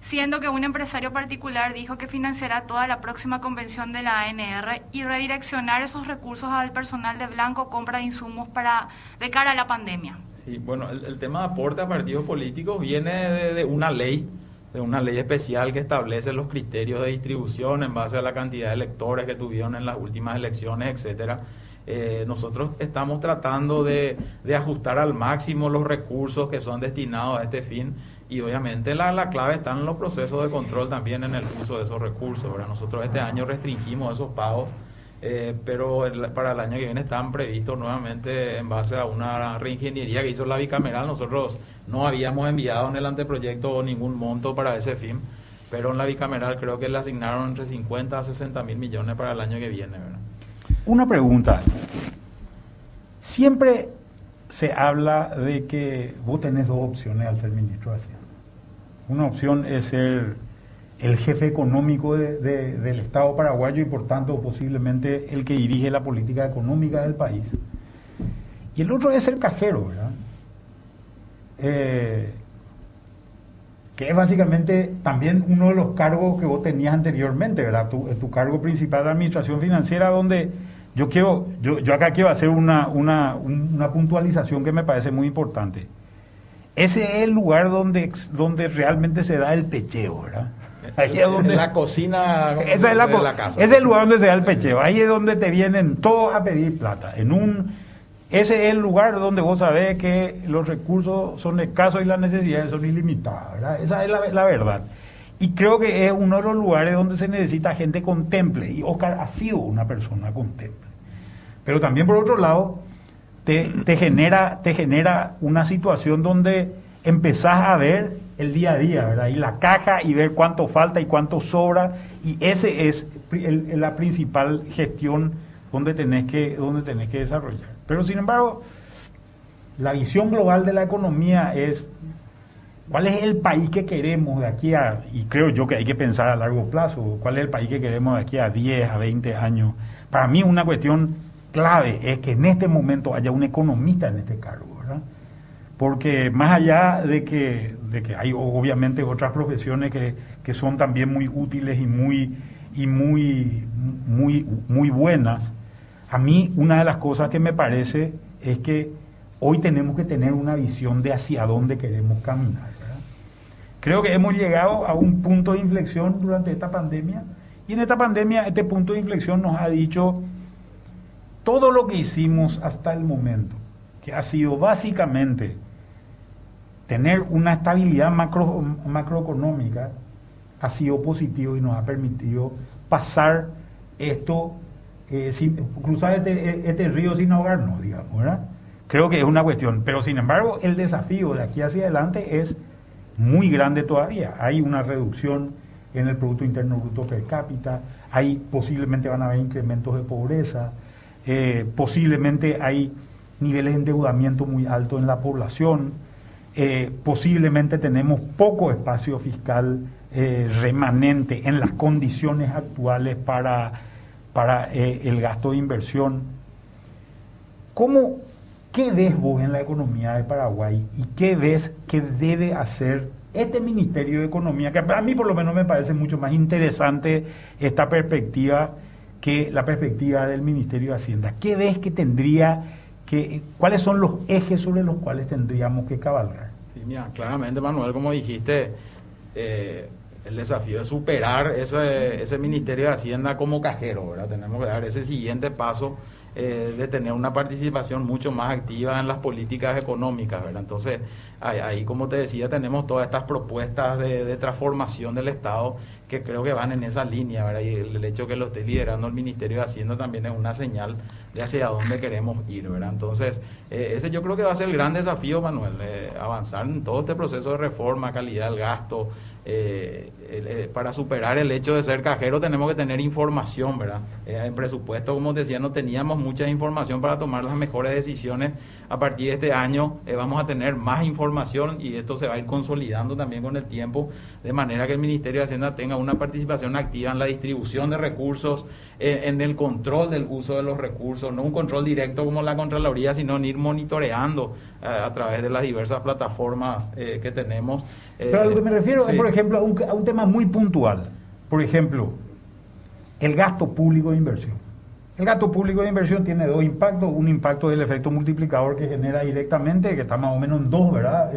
siendo que un empresario particular dijo que financiará toda la próxima convención de la ANR y redireccionar esos recursos al personal de blanco compra de insumos para de cara a la pandemia. Sí, bueno, el, tema de aporte a partidos políticos viene de, una ley, de una ley especial que establece los criterios de distribución en base a la cantidad de electores que tuvieron en las últimas elecciones, etcétera. Eh, nosotros estamos tratando de, de ajustar al máximo los recursos que son destinados a este fin y obviamente la, la, clave está en los procesos de control también en el uso de esos recursos. ¿verdad? Nosotros este año restringimos esos pagos, eh, pero para el año que viene están previstos nuevamente en base a una reingeniería que hizo la bicameral. Nosotros no habíamos enviado en el anteproyecto ningún monto para ese fin, pero en la bicameral creo que le asignaron entre 50 a 60 mil millones para el año que viene. ¿verdad? Una pregunta. Siempre se habla de que vos tenés dos opciones al ser ministro de Hacienda. Una opción es ser el jefe económico del Estado paraguayo y por tanto posiblemente el que dirige la política económica del país. Y el otro es ser cajero, ¿verdad? Eh, que es básicamente también uno de los cargos que vos tenías anteriormente, ¿verdad? Tu, cargo principal de administración financiera, donde yo quiero, yo, yo acá quiero hacer una, una, una puntualización que me parece muy importante. Ese es el lugar donde, donde realmente se da el pecheo, ¿verdad? Ahí es donde, la cocina esa es la, de la casa. Ese es el lugar donde se da el pecheo. Ahí es donde te vienen todos a pedir plata. En un, ese es el lugar donde vos sabés que los recursos son escasos y las necesidades son ilimitadas. ¿verdad? Esa es la, la, verdad. Y creo que es uno de los lugares donde se necesita gente contemple. Y Oscar ha sido una persona contemple. Pero también por otro lado, te, genera, te genera una situación donde empezás a ver el día a día. Y la caja y ver cuánto falta y cuánto sobra. Y ese es la principal gestión donde tenés, que, donde tenés que desarrollar. Pero sin embargo, la visión global de la economía es cuál es el país que queremos de aquí a, y creo yo que hay que pensar a largo plazo, cuál es el país que queremos de aquí a 10, a 20 años. Para mí una cuestión clave es que en este momento haya un economista en este cargo, ¿verdad? Porque más allá de que, de que hay obviamente otras profesiones que, que son también muy útiles y muy, y muy, muy, muy buenas, a mí una de las cosas que me parece es que hoy tenemos que tener una visión de hacia dónde queremos caminar. Creo que hemos llegado a un punto de inflexión durante esta pandemia y en esta pandemia este punto de inflexión nos ha dicho todo lo que hicimos hasta el momento, que ha sido básicamente tener una estabilidad macro, macroeconómica, ha sido positivo y nos ha permitido pasar esto, eh, sin, cruzar este, este, río sin ahogarnos, digamos, ¿verdad? Creo que es una cuestión, pero sin embargo el desafío de aquí hacia adelante es muy grande todavía. Hay una reducción en el Producto Interno Bruto per cápita, hay posiblemente van a haber incrementos de pobreza, eh, posiblemente hay niveles de endeudamiento muy altos en la población, eh, posiblemente tenemos poco espacio fiscal eh, remanente en las condiciones actuales para, para el gasto de inversión. ¿Cómo, ¿Qué ves vos en la economía de Paraguay y qué ves que debe hacer este Ministerio de Economía, que a mí por lo menos me parece mucho más interesante esta perspectiva la perspectiva del Ministerio de Hacienda. ¿Qué ves que tendría que, cuáles son los ejes sobre los cuales tendríamos que cabalgar? Sí, mira, claramente, Manuel, como dijiste, eh, el desafío es superar ese, ese Ministerio de Hacienda como cajero, ¿verdad? Tenemos que dar ese siguiente paso eh, de tener una participación mucho más activa en las políticas económicas, ¿verdad? Entonces, ahí, como te decía, tenemos todas estas propuestas de, transformación del Estado que creo que van en esa línea, ¿verdad? Y el, hecho que lo esté liderando el Ministerio de Hacienda también es una señal de hacia dónde queremos ir, ¿verdad? Entonces, eh, ese yo creo que va a ser el gran desafío, Manuel, eh, avanzar en todo este proceso de reforma, calidad del gasto, eh, para superar el hecho de ser cajero tenemos que tener información, ¿verdad? En presupuesto, como decía, no teníamos mucha información para tomar las mejores decisiones. A partir de este año vamos a tener más información y esto se va a ir consolidando también con el tiempo de manera que el Ministerio de Hacienda tenga una participación activa en la distribución de recursos, en el control del uso de los recursos, no un control directo como la Contraloría, sino en ir monitoreando eh, a través de las diversas plataformas eh, que tenemos. Pero a lo que me refiero es, por ejemplo, a un, a un tema muy puntual. Por ejemplo, el gasto público de inversión. El gasto público de inversión tiene dos impactos. Un impacto del efecto multiplicador que genera directamente, que está más o menos en dos, ¿verdad?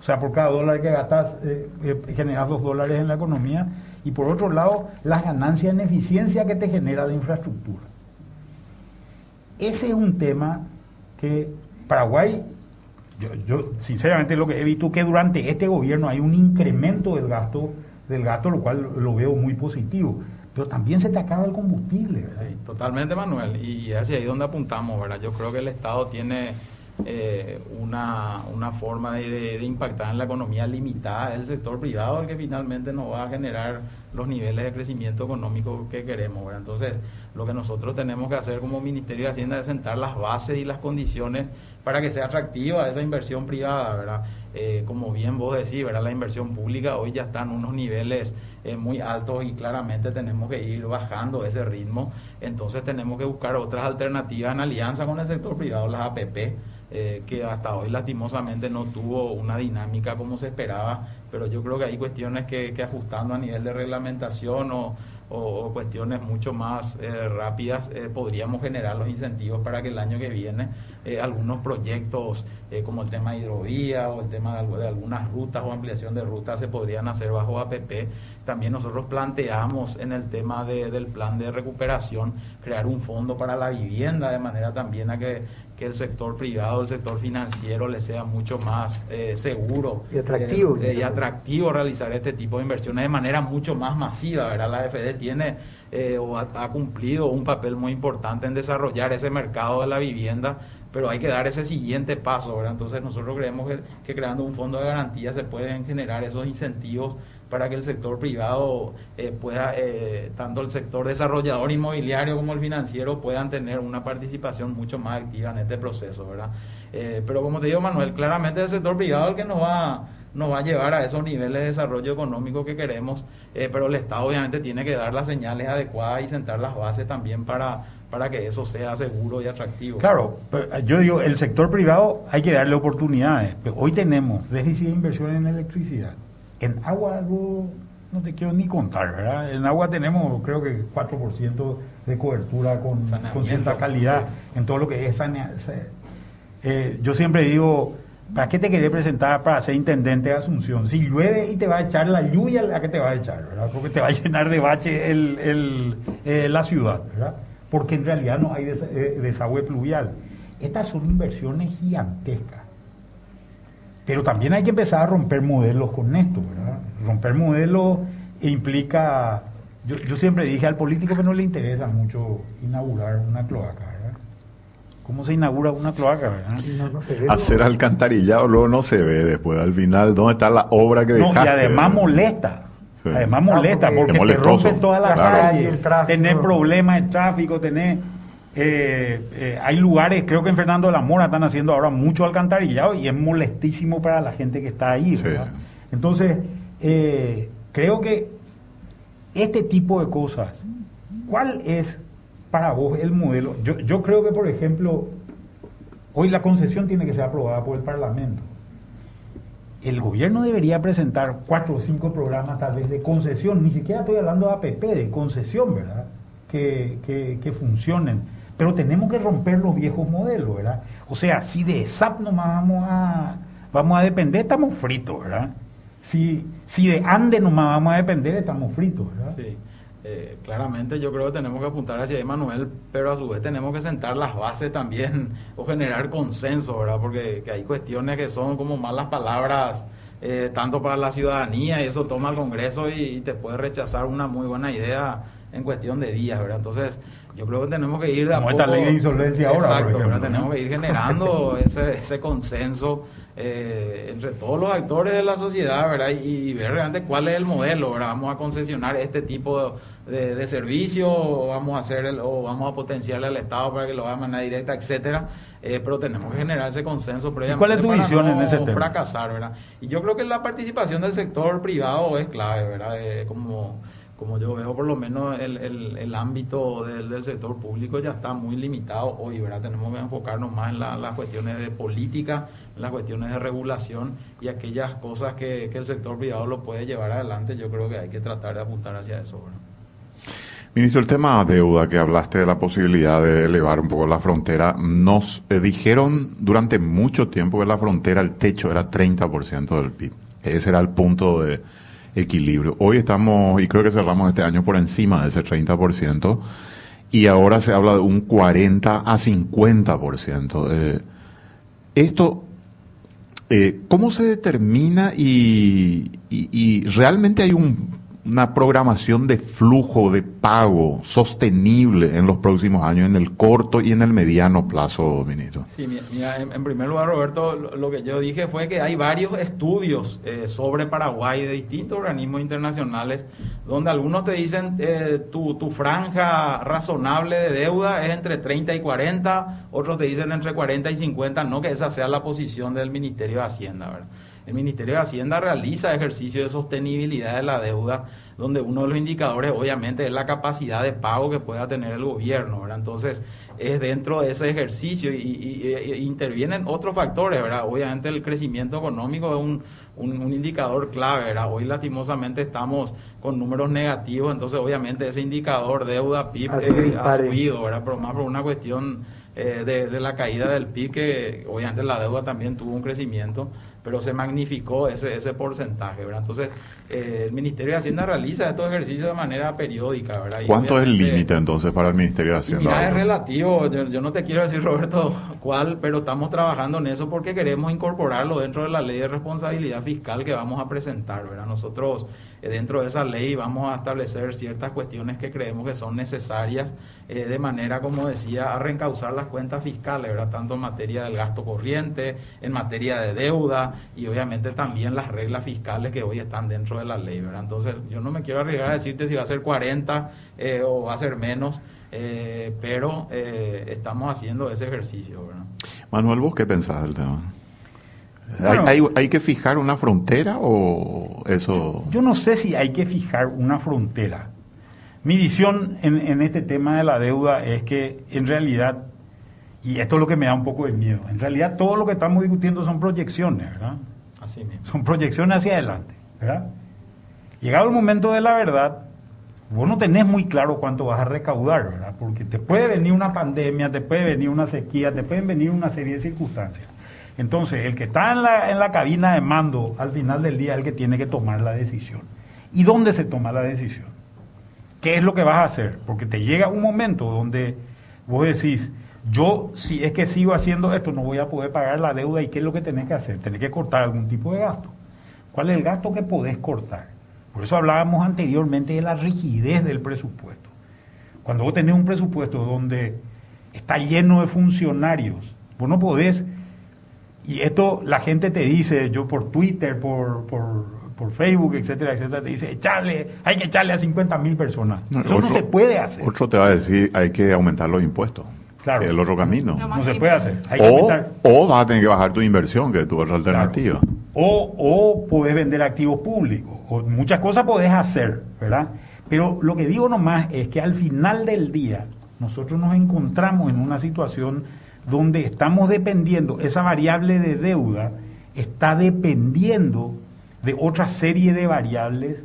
O sea, por cada dólar que gastas, eh, eh, generas dos dólares en la economía. Y por otro lado, las ganancias en eficiencia que te genera la infraestructura. Ese es un tema que Paraguay, yo, sinceramente lo que he visto que durante este gobierno hay un incremento del gasto, del gasto, lo cual lo veo muy positivo pero también se te acaba el combustible. totalmente, Manuel, y hacia ahí donde apuntamos, ¿verdad? Yo creo que el Estado tiene eh, una, una, forma de, impactar en la economía limitada, el sector privado el que finalmente nos va a generar los niveles de crecimiento económico que queremos. Entonces, lo que nosotros tenemos que hacer como Ministerio de Hacienda es sentar las bases y las condiciones para que sea atractiva esa inversión privada, ¿verdad? Eh, como bien vos decís, ¿verdad? La inversión pública hoy ya está en unos niveles es muy alto y claramente tenemos que ir bajando ese ritmo. Entonces tenemos que buscar otras alternativas en alianza con el sector privado, las APP, eh, que hasta hoy lastimosamente no tuvo una dinámica como se esperaba, pero yo creo que hay cuestiones que, que ajustando a nivel de reglamentación o o, cuestiones mucho más eh, rápidas, eh, podríamos generar los incentivos para que el año que viene eh, algunos proyectos como el tema de hidrovía o el tema de, algunas rutas o ampliación de rutas se podrían hacer bajo APP. También nosotros planteamos en el tema del plan de recuperación crear un fondo para la vivienda de manera también a que que el sector privado, el sector financiero le sea mucho más eh, seguro y atractivo. Eh, y atractivo realizar este tipo de inversiones de manera mucho más masiva. ¿verdad? La FD tiene eh, o ha, cumplido un papel muy importante en desarrollar ese mercado de la vivienda, pero hay que dar ese siguiente paso. ¿verdad? Entonces nosotros creemos que, que creando un fondo de garantía se pueden generar esos incentivos para que el sector privado eh, pueda, eh, tanto el sector desarrollador inmobiliario como el financiero puedan tener una participación mucho más activa en este proceso, ¿verdad? Eh, pero como te digo, Manuel, claramente el sector privado es el que nos va, nos va a llevar a esos niveles de desarrollo económico que queremos, pero el Estado obviamente tiene que dar las señales adecuadas y sentar las bases también para, para que eso sea seguro y atractivo. Claro, yo digo, el sector privado hay que darle oportunidades. Hoy tenemos déficit de inversión en electricidad. En agua no te quiero ni contar, ¿verdad? En agua tenemos creo que 4% de cobertura con, con, cierta calidad en todo lo que es saneamiento. Eh, yo siempre digo, ¿para qué te querés presentar para ser intendente de Asunción? Si llueve y te va a echar la lluvia, ¿a qué te va a echar? ¿verdad? Porque te va a llenar de bache el, el, eh, la ciudad, ¿verdad? Porque en realidad no hay eh, desagüe pluvial. Estas son inversiones gigantescas pero también hay que empezar a romper modelos con esto, ¿verdad? Romper modelos implica, yo, yo siempre dije al político que no le interesa mucho inaugurar una cloaca, ¿verdad? ¿Cómo se inaugura una cloaca, verdad? Hacer alcantarillado luego no se ve después, al final, ¿dónde está la obra que dejaste? No, y además molesta. Además molesta, porque, te rompen toda la calle, tener problemas de tráfico, tener eh, eh, hay lugares, creo que en Fernando de la Mora están haciendo ahora mucho alcantarillado y es molestísimo para la gente que está ahí. Entonces, eh, creo que este tipo de cosas, ¿cuál es para vos el modelo? Yo, yo creo que, por ejemplo, hoy la concesión tiene que ser aprobada por el Parlamento. El gobierno debería presentar cuatro o cinco programas tal vez de concesión, ni siquiera estoy hablando de APP, de concesión, ¿verdad? Que, que, que funcionen pero tenemos que romper los viejos modelos, ¿verdad? O sea, si de SAP nomás vamos a, vamos a depender, estamos fritos, ¿verdad? Si, si de ANDE nomás vamos a depender, estamos fritos, ¿verdad? Sí. Eh, claramente yo creo que tenemos que apuntar hacia ahí, pero a su vez tenemos que sentar las bases también o generar consenso, ¿verdad? Porque hay cuestiones que son como malas palabras, eh, tanto para la ciudadanía, y eso toma el Congreso y, te puede rechazar una muy buena idea en cuestión de días, ¿verdad? Entonces, yo creo que tenemos que ir a Como esta ley de insolvencia ahora. Exacto, tenemos que ir generando ese, ese consenso eh, entre todos los actores de la sociedad, ¿verdad? Y, ver realmente cuál es el modelo, ¿verdad? Vamos a concesionar este tipo de, de, servicio, o vamos a hacer el, o vamos a potenciarle al Estado para que lo haga de manera directa, etcétera. eh, pero tenemos que generar ese consenso previamente. ¿Cuál es tu visión en ese tema? fracasar, ¿verdad? Y yo creo que la participación del sector privado es clave, ¿verdad? Eh, como, como yo veo, por lo menos el, el, ámbito del, del, sector público ya está muy limitado hoy, ¿verdad? Tenemos que enfocarnos más en las cuestiones de política, en las cuestiones de regulación y aquellas cosas que, que el sector privado lo puede llevar adelante. Yo creo que hay que tratar de apuntar hacia eso, ¿verdad? Ministro, el tema deuda, que hablaste de la posibilidad de elevar un poco la frontera, nos eh, dijeron durante mucho tiempo que la frontera, el techo era 30% del PIB. Ese era el punto de equilibrio. Hoy estamos, y creo que cerramos este año por encima de ese 30%, y ahora se habla de un 40 a 50%. Eh, esto, eh, ¿cómo se determina y, y realmente hay un una programación de flujo de pago sostenible en los próximos años, en el corto y en el mediano plazo, ministro? Sí, mira, en, primer lugar, Roberto, lo, que yo dije fue que hay varios estudios eh, sobre Paraguay de distintos organismos internacionales, donde algunos te dicen eh, tu, tu franja razonable de deuda es entre 30 y 40, otros te dicen entre 40 y 50, no que esa sea la posición del Ministerio de Hacienda, ¿verdad? El Ministerio de Hacienda realiza ejercicio de sostenibilidad de la deuda, donde uno de los indicadores obviamente es la capacidad de pago que pueda tener el gobierno, ¿verdad? Entonces, es dentro de ese ejercicio y, intervienen otros factores, ¿verdad? Obviamente el crecimiento económico es un, un, indicador clave, ¿verdad? Hoy lastimosamente estamos con números negativos, entonces obviamente ese indicador deuda PIB eh, ha subido, ¿verdad? Pero más por una cuestión eh, de, de la caída del PIB que obviamente la deuda también tuvo un crecimiento pero se magnificó ese, ese porcentaje, ¿verdad? Entonces, eh, el Ministerio de Hacienda realiza estos ejercicios de manera periódica, ¿verdad? ¿Cuánto es el límite entonces para el Ministerio de Hacienda? Mira, es relativo, yo, no te quiero decir, Roberto, cuál, pero estamos trabajando en eso porque queremos incorporarlo dentro de la ley de responsabilidad fiscal que vamos a presentar, ¿verdad? Nosotros dentro de esa ley vamos a establecer ciertas cuestiones que creemos que son necesarias eh, de manera, como decía, a reencauzar las cuentas fiscales, ¿verdad? Tanto en materia del gasto corriente, en materia de deuda y obviamente también las reglas fiscales que hoy están dentro de la ley, ¿verdad? Entonces, yo no me quiero arriesgar a decirte si va a ser 40 eh, o va a ser menos, pero estamos haciendo ese ejercicio, ¿verdad? Manuel, ¿vos qué pensás del tema? ¿Hay, hay, que fijar una frontera o eso? Yo no sé si hay que fijar una frontera. Mi visión en, en, este tema de la deuda es que en realidad, y esto es lo que me da un poco de miedo, en realidad todo lo que estamos discutiendo son proyecciones, ¿verdad? Así mismo. Son proyecciones hacia adelante, ¿verdad? Llegado el momento de la verdad, vos no tenés muy claro cuánto vas a recaudar, ¿verdad? Porque te puede venir una pandemia, te puede venir una sequía, te pueden venir una serie de circunstancias. Entonces, el que está en la, en la cabina de mando al final del día es el que tiene que tomar la decisión. ¿Y dónde se toma la decisión? ¿Qué es lo que vas a hacer? Porque te llega un momento donde vos decís, yo si es que sigo haciendo esto no voy a poder pagar la deuda y ¿qué es lo que tenés que hacer? Tenés que cortar algún tipo de gasto. ¿Cuál es el gasto que podés cortar? Por eso hablábamos anteriormente de la rigidez del presupuesto. Cuando vos tenés un presupuesto donde está lleno de funcionarios, vos no podés y esto la gente te dice, yo por Twitter, por, por, Facebook, etcétera, etcétera, te dice, echarle, hay que echarle a 50 mil personas. Eso no se puede hacer. Otro te va a decir, hay que aumentar los impuestos. Claro. Que es el otro camino. No, se puede hacer. o, o, vas a tener que bajar tu inversión, que es tu otra alternativa. O, o puedes vender activos públicos. O muchas cosas podés hacer, ¿verdad? Pero lo que digo nomás es que al final del día nosotros nos encontramos en una situación donde estamos dependiendo, esa variable de deuda está dependiendo de otra serie de variables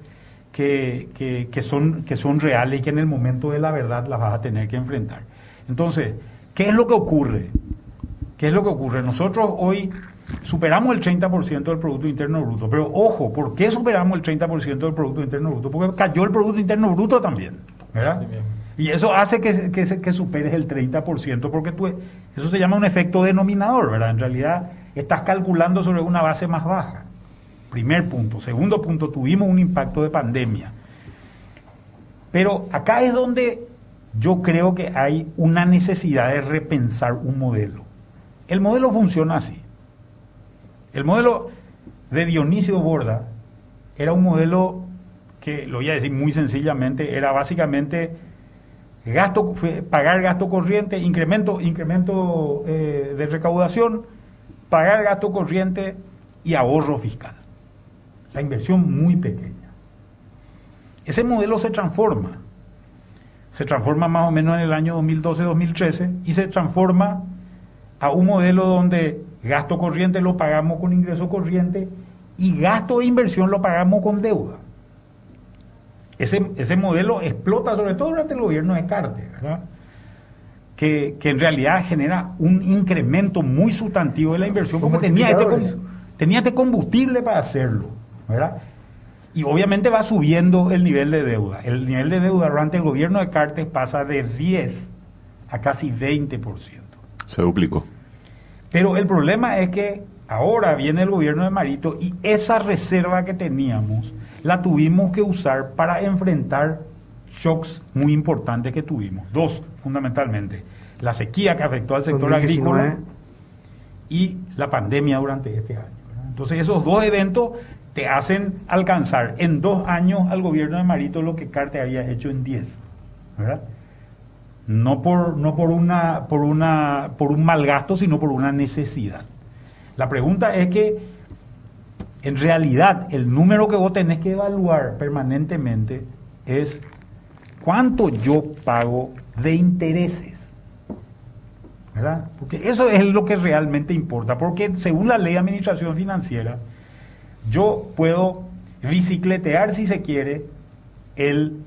que, son, que son reales y que en el momento de la verdad las vas a tener que enfrentar. Entonces, ¿qué es lo que ocurre? ¿Qué es lo que ocurre? Nosotros hoy superamos el 30% del Producto Interno Bruto, pero ojo, ¿por qué superamos el 30% del Producto Interno Bruto? Porque cayó el Producto Interno Bruto también, ¿verdad? Y eso hace que, que, superes el 30%, porque tú, eso se llama un efecto denominador, ¿verdad? En realidad estás calculando sobre una base más baja. Primer punto. Segundo punto, tuvimos un impacto de pandemia. Pero acá es donde yo creo que hay una necesidad de repensar un modelo. El modelo funciona así. El modelo de Dionisio Borda era un modelo que, lo voy a decir muy sencillamente, era básicamente gasto, pagar gasto corriente, incremento, incremento eh, de recaudación, pagar gasto corriente y ahorro fiscal. La inversión muy pequeña. Ese modelo se transforma. Se transforma más o menos en el año 2012-2013 y se transforma a un modelo donde gasto corriente lo pagamos con ingreso corriente y gasto de inversión lo pagamos con deuda. Ese, ese modelo explota sobre todo durante el gobierno de Carter, Que, en realidad genera un incremento muy sustantivo de la inversión porque tenía este, tenía este combustible para hacerlo. ¿verdad? Y obviamente va subiendo el nivel de deuda. El nivel de deuda durante el gobierno de Cartes pasa de 10 a casi 20%. Se duplicó. Pero el problema es que ahora viene el gobierno de Marito y esa reserva que teníamos la tuvimos que usar para enfrentar shocks muy importantes que tuvimos. Dos, fundamentalmente. La sequía que afectó al sector agrícola y la pandemia durante este año. Entonces esos dos eventos te hacen alcanzar en dos años al gobierno de Marito lo que Carte había hecho en diez. ¿verdad? No por, no por una, por una, por un mal gasto, sino por una necesidad. La pregunta es que en realidad el número que vos tenés que evaluar permanentemente es cuánto yo pago de intereses. ¿Verdad? Porque eso es lo que realmente importa. Porque según la ley de administración financiera, yo puedo bicicletear, si se quiere, el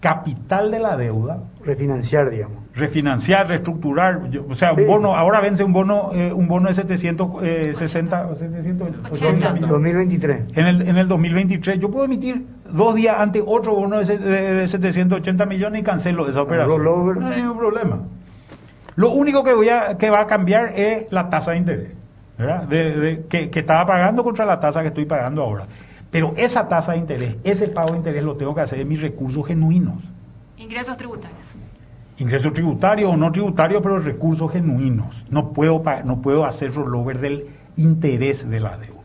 capital de la deuda. Refinanciar, digamos. Refinanciar, reestructurar. o sea, un bono, ahora vence un bono, eh, un bono de 760 o 780 millones. 2023. En el, en el 2023 yo puedo emitir dos días antes otro bono de, de, 780 millones y cancelo esa operación. No hay ningún problema. Lo único que, voy a, que va a cambiar es la tasa de interés. De, que, estaba pagando contra la tasa que estoy pagando ahora. Pero esa tasa de interés, ese pago de interés lo tengo que hacer de mis recursos genuinos. Ingresos tributarios. Ingresos tributarios o no tributarios, pero recursos genuinos. No puedo, no puedo hacer rollover del interés de la deuda.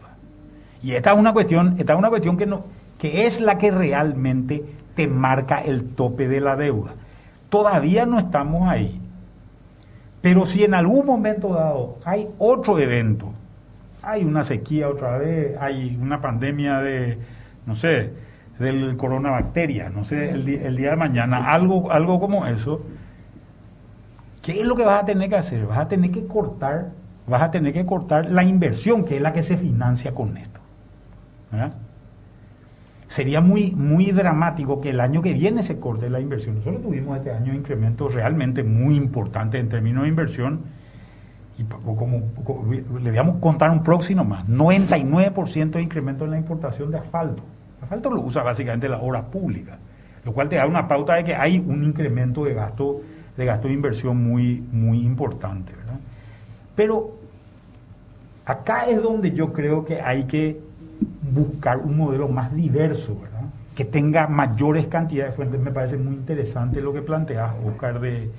Y esta es una cuestión, esta es una cuestión que, no, que es la que realmente te marca el tope de la deuda. Todavía no estamos ahí. Pero si en algún momento dado hay otro evento, hay una sequía otra vez, hay una pandemia de, no sé, del coronabacteria, no sé, el, día de mañana, algo, algo como eso, ¿qué es lo que vas a tener que hacer? Vas a tener que cortar, vas a tener que cortar la inversión, que es la que se financia con esto. sería muy, muy dramático que el año que viene se corte la inversión. Nosotros tuvimos este año incrementos realmente muy importantes en términos de inversión. Y como, le voy a contar un próximo más, 99% de incremento en la importación de asfalto. Asfalto lo usa básicamente la obra pública, lo cual te da una pauta de que hay un incremento de gasto de gasto de inversión muy, muy importante. Pero acá es donde yo creo que hay que buscar un modelo más diverso, ¿verdad? que tenga mayores cantidades de fuentes. Me parece muy interesante lo que planteas, Oscar, de,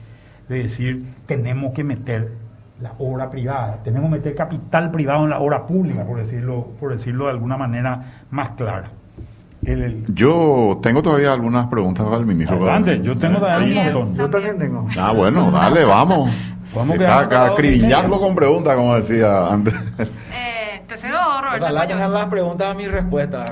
de decir, tenemos que meter la obra privada, tenemos que meter capital privado en la obra pública, por decirlo, por decirlo de alguna manera más clara. Yo tengo todavía algunas preguntas para el ministro. Adelante, yo tengo todavía un montón. Yo también tengo. Ah, bueno, dale, vamos. Vamos a acribillarlo con preguntas, como decía antes. Eh, te cedo, Roberto. Ojalá tengan las preguntas a mi respuesta.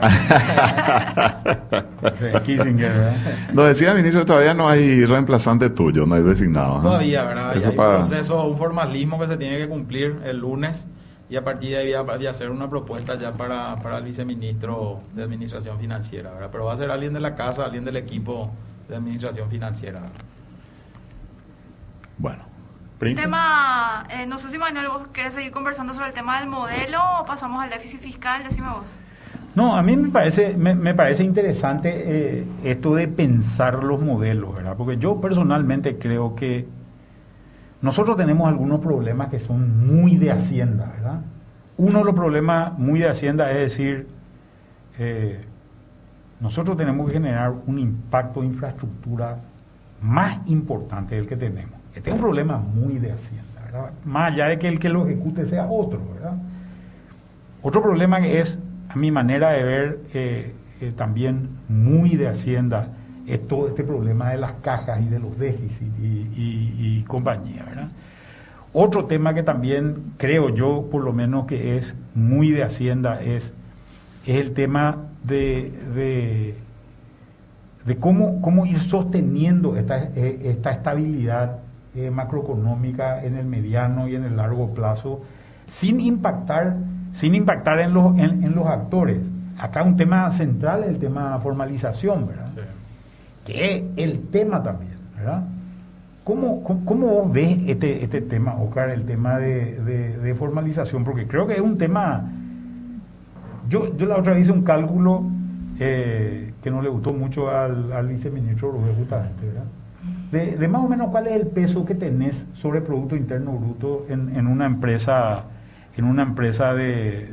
Nos decía el ministro que todavía no hay reemplazante tuyo, no hay designado. Todavía, ¿verdad? hay un proceso, un formalismo que se tiene que cumplir el lunes y a partir de ahí voy a, hacer una propuesta ya para, para el viceministro de Administración Financiera, ¿verdad? Pero va a ser alguien de la casa, alguien del equipo de Administración Financiera. Bueno. Tema, eh, no sé si Manuel, vos querés seguir conversando sobre el tema del modelo o pasamos al déficit fiscal, decime vos. No, a mí me parece, me, parece interesante eh, esto de pensar los modelos, ¿verdad? Porque yo personalmente creo que nosotros tenemos algunos problemas que son muy de Hacienda, ¿verdad? Uno de los problemas muy de Hacienda es decir, eh, nosotros tenemos que generar un impacto de infraestructura más importante del que tenemos. Este es un problema muy de Hacienda, ¿verdad? Más allá de que el que lo ejecute sea otro, ¿verdad? Otro problema es, a mi manera de ver, eh, eh, también muy de Hacienda, todo este problema de las cajas y de los déficits y, compañía, ¿verdad? Otro tema que también creo yo, por lo menos que es muy de Hacienda, es, es el tema de, de, cómo, cómo ir sosteniendo esta, esta estabilidad eh, macroeconómica en el mediano y en el largo plazo, sin impactar, sin impactar en los, en, los actores. Acá un tema central es el tema formalización, ¿verdad? Que es el tema también, ¿verdad? ¿Cómo, cómo, ves este, este tema, Oscar, el tema de, formalización? Porque creo que es un tema... Yo, yo la otra vez hice un cálculo eh, que no le gustó mucho al, al viceministro Rubén justamente, ¿verdad? de, más o menos cuál es el peso que tenés sobre Producto Interno Bruto en, una empresa, en una empresa de,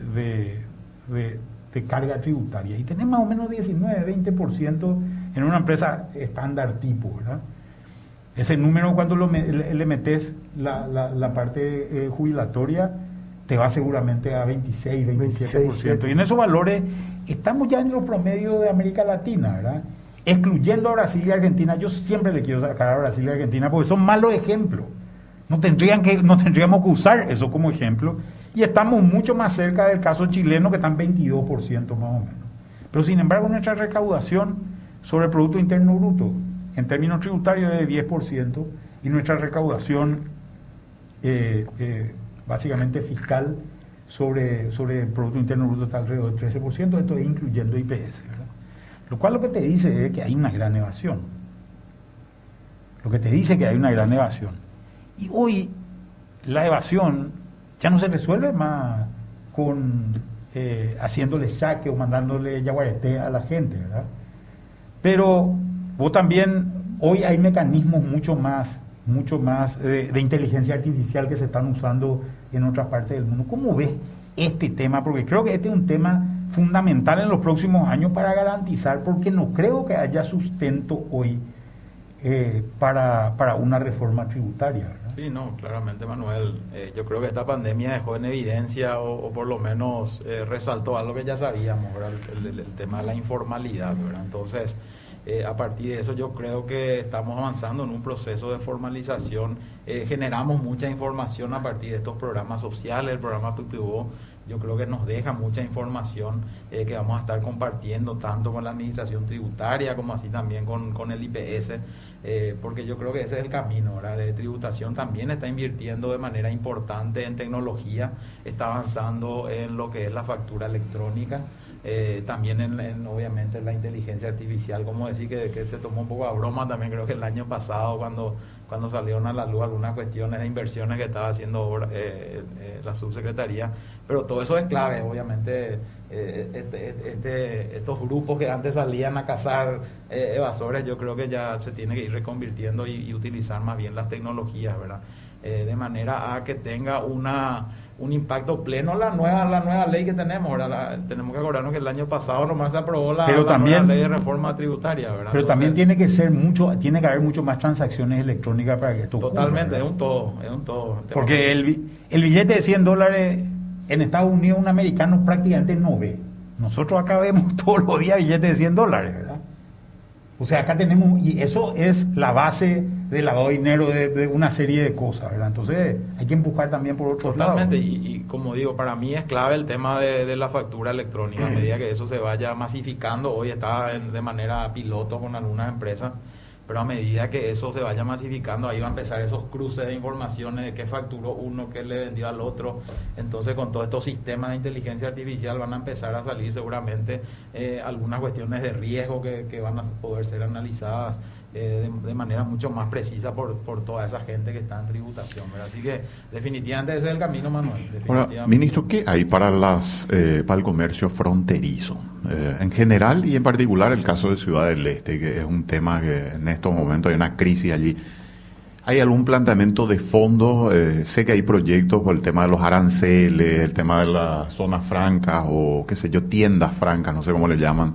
de, carga tributaria. Y tenés más o menos 19, 20% en una empresa estándar tipo, ¿verdad? Ese número cuando lo, le, metes la, la, parte eh, jubilatoria te va seguramente a 26, 27%. y en esos valores estamos ya en los promedios de América Latina, ¿verdad? excluyendo a Brasil y Argentina, yo siempre le quiero sacar a Brasil y Argentina porque son malos ejemplos. No, tendrían que, no tendríamos que usar eso como ejemplo. Y estamos mucho más cerca del caso chileno, que están 22% más o menos. Pero sin embargo, nuestra recaudación sobre el Producto Interno Bruto, en términos tributarios, es de 10%, y nuestra recaudación, eh, eh, básicamente fiscal, sobre, sobre el Producto Interno Bruto está alrededor del 13%, esto es incluyendo IPS. Lo cual lo que te dice es que hay una gran evasión. Lo que te dice que hay una gran evasión. Y hoy la evasión ya no se resuelve más con eh, haciéndole saque o mandándole yaguareté a la gente, ¿verdad? Pero vos también, hoy hay mecanismos mucho más, mucho más eh, de inteligencia artificial que se están usando en otras partes del mundo. ¿Cómo ves este tema? Porque creo que este es un tema fundamental en los próximos años para garantizar, porque no creo que haya sustento hoy eh, para, para, una reforma tributaria. Sí, no, claramente Manuel. Eh, yo creo que esta pandemia dejó en evidencia o, por lo menos eh, resaltó algo que ya sabíamos, el, tema de la informalidad. ¿verdad? Entonces, a partir de eso yo creo que estamos avanzando en un proceso de formalización. generamos mucha información a partir de estos programas sociales, el programa Tutubo yo creo que nos deja mucha información eh, que vamos a estar compartiendo tanto con la administración tributaria como así también con, el IPS, eh, porque yo creo que ese es el camino. De tributación también está invirtiendo de manera importante en tecnología, está avanzando en lo que es la factura electrónica. Eh, también en, obviamente la inteligencia artificial, como decir que, se tomó un poco a broma también creo que el año pasado cuando cuando salieron a la luz algunas cuestiones de inversiones que estaba haciendo la subsecretaría pero todo eso es clave, obviamente. Eh, este, este, este, estos grupos que antes salían a cazar eh, evasores, yo creo que ya se tiene que ir reconvirtiendo y, utilizar más bien las tecnologías, ¿verdad? Eh, de manera a que tenga una un impacto pleno la nueva la nueva ley que tenemos tenemos que acordarnos que el año pasado nomás se aprobó la, nueva ley de reforma tributaria ¿verdad? pero también tiene que ser mucho tiene que haber mucho más transacciones electrónicas para que esto totalmente es un todo es un todo porque el, el billete de 100 dólares en Estados Unidos un americano prácticamente no ve. Nosotros acá vemos todos los días billetes de 100 dólares, ¿verdad? O sea, acá tenemos, y eso es la base del lavado de dinero de, una serie de cosas, ¿verdad? Entonces hay que empujar también por otro lado. Totalmente, y, como digo, para mí es clave el tema de, la factura electrónica. A medida que eso se vaya masificando, hoy está de manera piloto con algunas empresas pero a medida que eso se vaya masificando, ahí va a empezar esos cruces de informaciones de qué facturó uno, qué le vendió al otro. Entonces, con todos estos sistemas de inteligencia artificial van a empezar a salir seguramente eh, algunas cuestiones de riesgo que, que van a poder ser analizadas eh, de, manera mucho más precisa por, por, toda esa gente que está en tributación. Así que definitivamente ese es el camino, Manuel. ministro, ¿qué hay para, las, eh, para el comercio fronterizo? Eh, en general y en particular el caso de Ciudad del Este, que es un tema que en estos momentos hay una crisis allí. ¿Hay algún planteamiento de fondo? sé que hay proyectos por el tema de los aranceles, el tema de las zonas francas o qué sé yo, tiendas francas, no sé cómo le llaman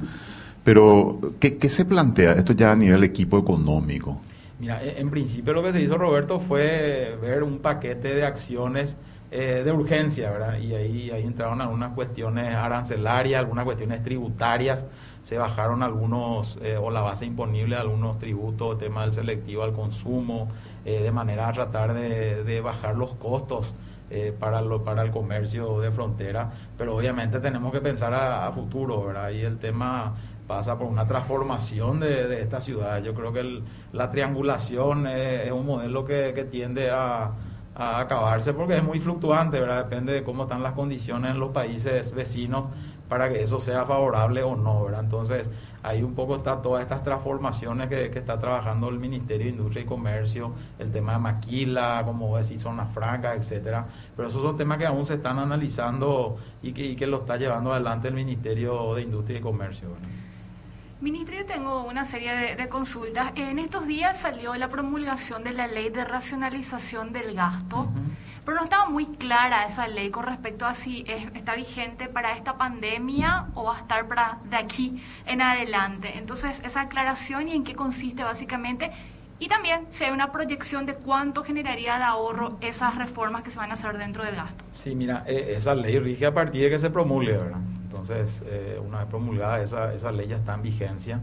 pero, ¿qué, se plantea esto ya a nivel equipo económico? Mira, en principio lo que se hizo, Roberto, fue ver un paquete de acciones eh, de urgencia, ¿verdad? Y ahí, ahí entraron algunas cuestiones arancelarias, algunas cuestiones tributarias, se bajaron algunos, eh, o la base imponible de algunos tributos, tema del selectivo al consumo, eh, de manera a tratar de, bajar los costos eh, para, lo, para el comercio de frontera, pero obviamente tenemos que pensar a, futuro, ¿verdad? Y el tema pasa por una transformación de, esta ciudad. Yo creo que la triangulación es, un modelo que, tiende a, a, acabarse porque es muy fluctuante, ¿verdad? Depende de cómo están las condiciones en los países vecinos para que eso sea favorable o no, ¿verdad? Entonces, ahí un poco está todas estas transformaciones que, está trabajando el Ministerio de Industria y Comercio, el tema de maquila, como decir, zonas francas, etcétera. Pero esos son temas que aún se están analizando y que, que lo está llevando adelante el Ministerio de Industria y Comercio. Ministro, yo tengo una serie de, consultas. En estos días salió la promulgación de la ley de racionalización del gasto. Pero no estaba muy clara esa ley con respecto a si está vigente para esta pandemia o va a estar para de aquí en adelante. Entonces, esa aclaración y en qué consiste básicamente. Y también si hay una proyección de cuánto generaría de ahorro esas reformas que se van a hacer dentro del gasto. Sí, mira, eh, esa ley rige a partir de que se promulgue, ¿verdad? Entonces, eh, una vez promulgada, esa, esa ley ya está en vigencia.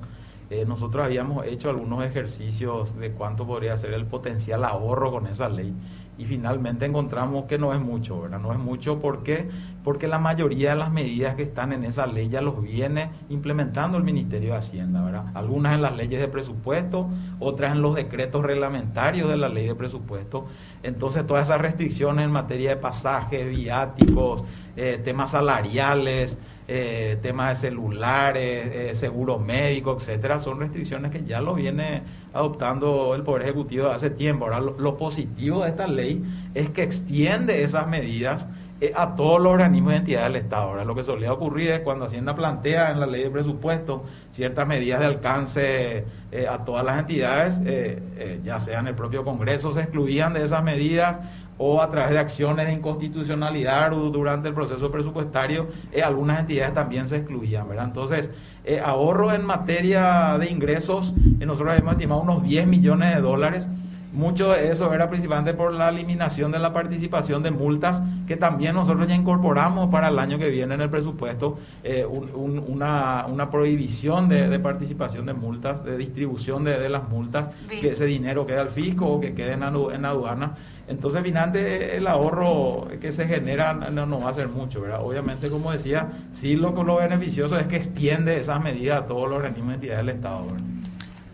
Eh, nosotros habíamos hecho algunos ejercicios de cuánto podría ser el potencial ahorro con esa ley y finalmente encontramos que no es mucho, ¿verdad? No es mucho porque porque la mayoría de las medidas que están en esa ley ya los viene implementando el Ministerio de Hacienda, ¿verdad? Algunas en las leyes de presupuesto, otras en los decretos reglamentarios de la ley de presupuesto. Entonces todas esas restricciones en materia de pasajes, viáticos, eh, temas salariales, eh, temas de celulares, eh, seguro médico, etcétera, son restricciones que ya lo viene adoptando el Poder Ejecutivo hace tiempo. Ahora, lo, positivo de esta ley es que extiende esas medidas eh, a todos los organismos de entidades del Estado. Ahora, lo que solía ocurrir es cuando Hacienda plantea en la ley de presupuesto ciertas medidas de alcance a todas las entidades, ya sea en el propio Congreso, se excluían de esas medidas o a través de acciones de inconstitucionalidad durante el proceso presupuestario, eh, algunas entidades también se excluían, ¿verdad? Entonces, eh, ahorro en materia de ingresos, eh, nosotros hemos estimado unos 10 millones de dólares. Mucho de eso era principalmente por la eliminación de la participación de multas, que también nosotros ya incorporamos para el año que viene en el presupuesto una, una, prohibición de, participación de multas, de distribución de, las multas, que ese dinero quede al fisco o que quede en, en aduana. Entonces, finalmente, el ahorro que se genera no, va a ser mucho, ¿verdad? Obviamente, como decía, sí lo, lo beneficioso es que extiende esas medidas a todos los organismos y entidades del Estado,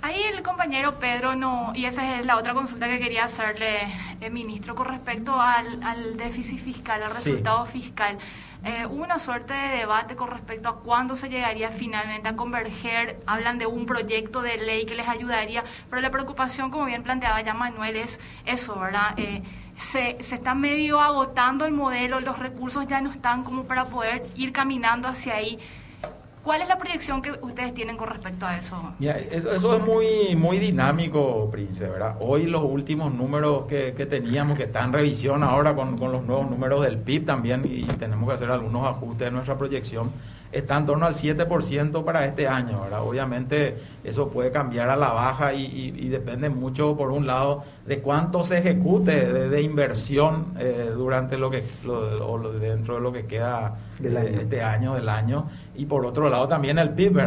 Ahí el compañero Pedro no, y esa es la otra consulta que quería hacerle, eh, ministro, con respecto al, déficit fiscal, al resultado fiscal. Eh, hubo una suerte de debate con respecto a cuándo se llegaría finalmente a converger. Hablan de un proyecto de ley que les ayudaría, pero la preocupación, como bien planteaba ya Manuel, es eso, ¿verdad? Eh, se, se está medio agotando el modelo, los recursos ya no están como para poder ir caminando hacia ahí. ¿Cuál es la proyección que ustedes tienen con respecto a eso? eso, es muy, muy dinámico, Prince, ¿verdad? Hoy los últimos números que, teníamos, que están en revisión ahora con, los nuevos números del PIB también, y tenemos que hacer algunos ajustes de nuestra proyección, está en torno al 7% para este año, ¿verdad? Obviamente eso puede cambiar a la baja y, depende mucho, por un lado, de cuánto se ejecute de, inversión eh, durante lo que, o dentro de lo que queda de este año, del año y por otro lado también el PIB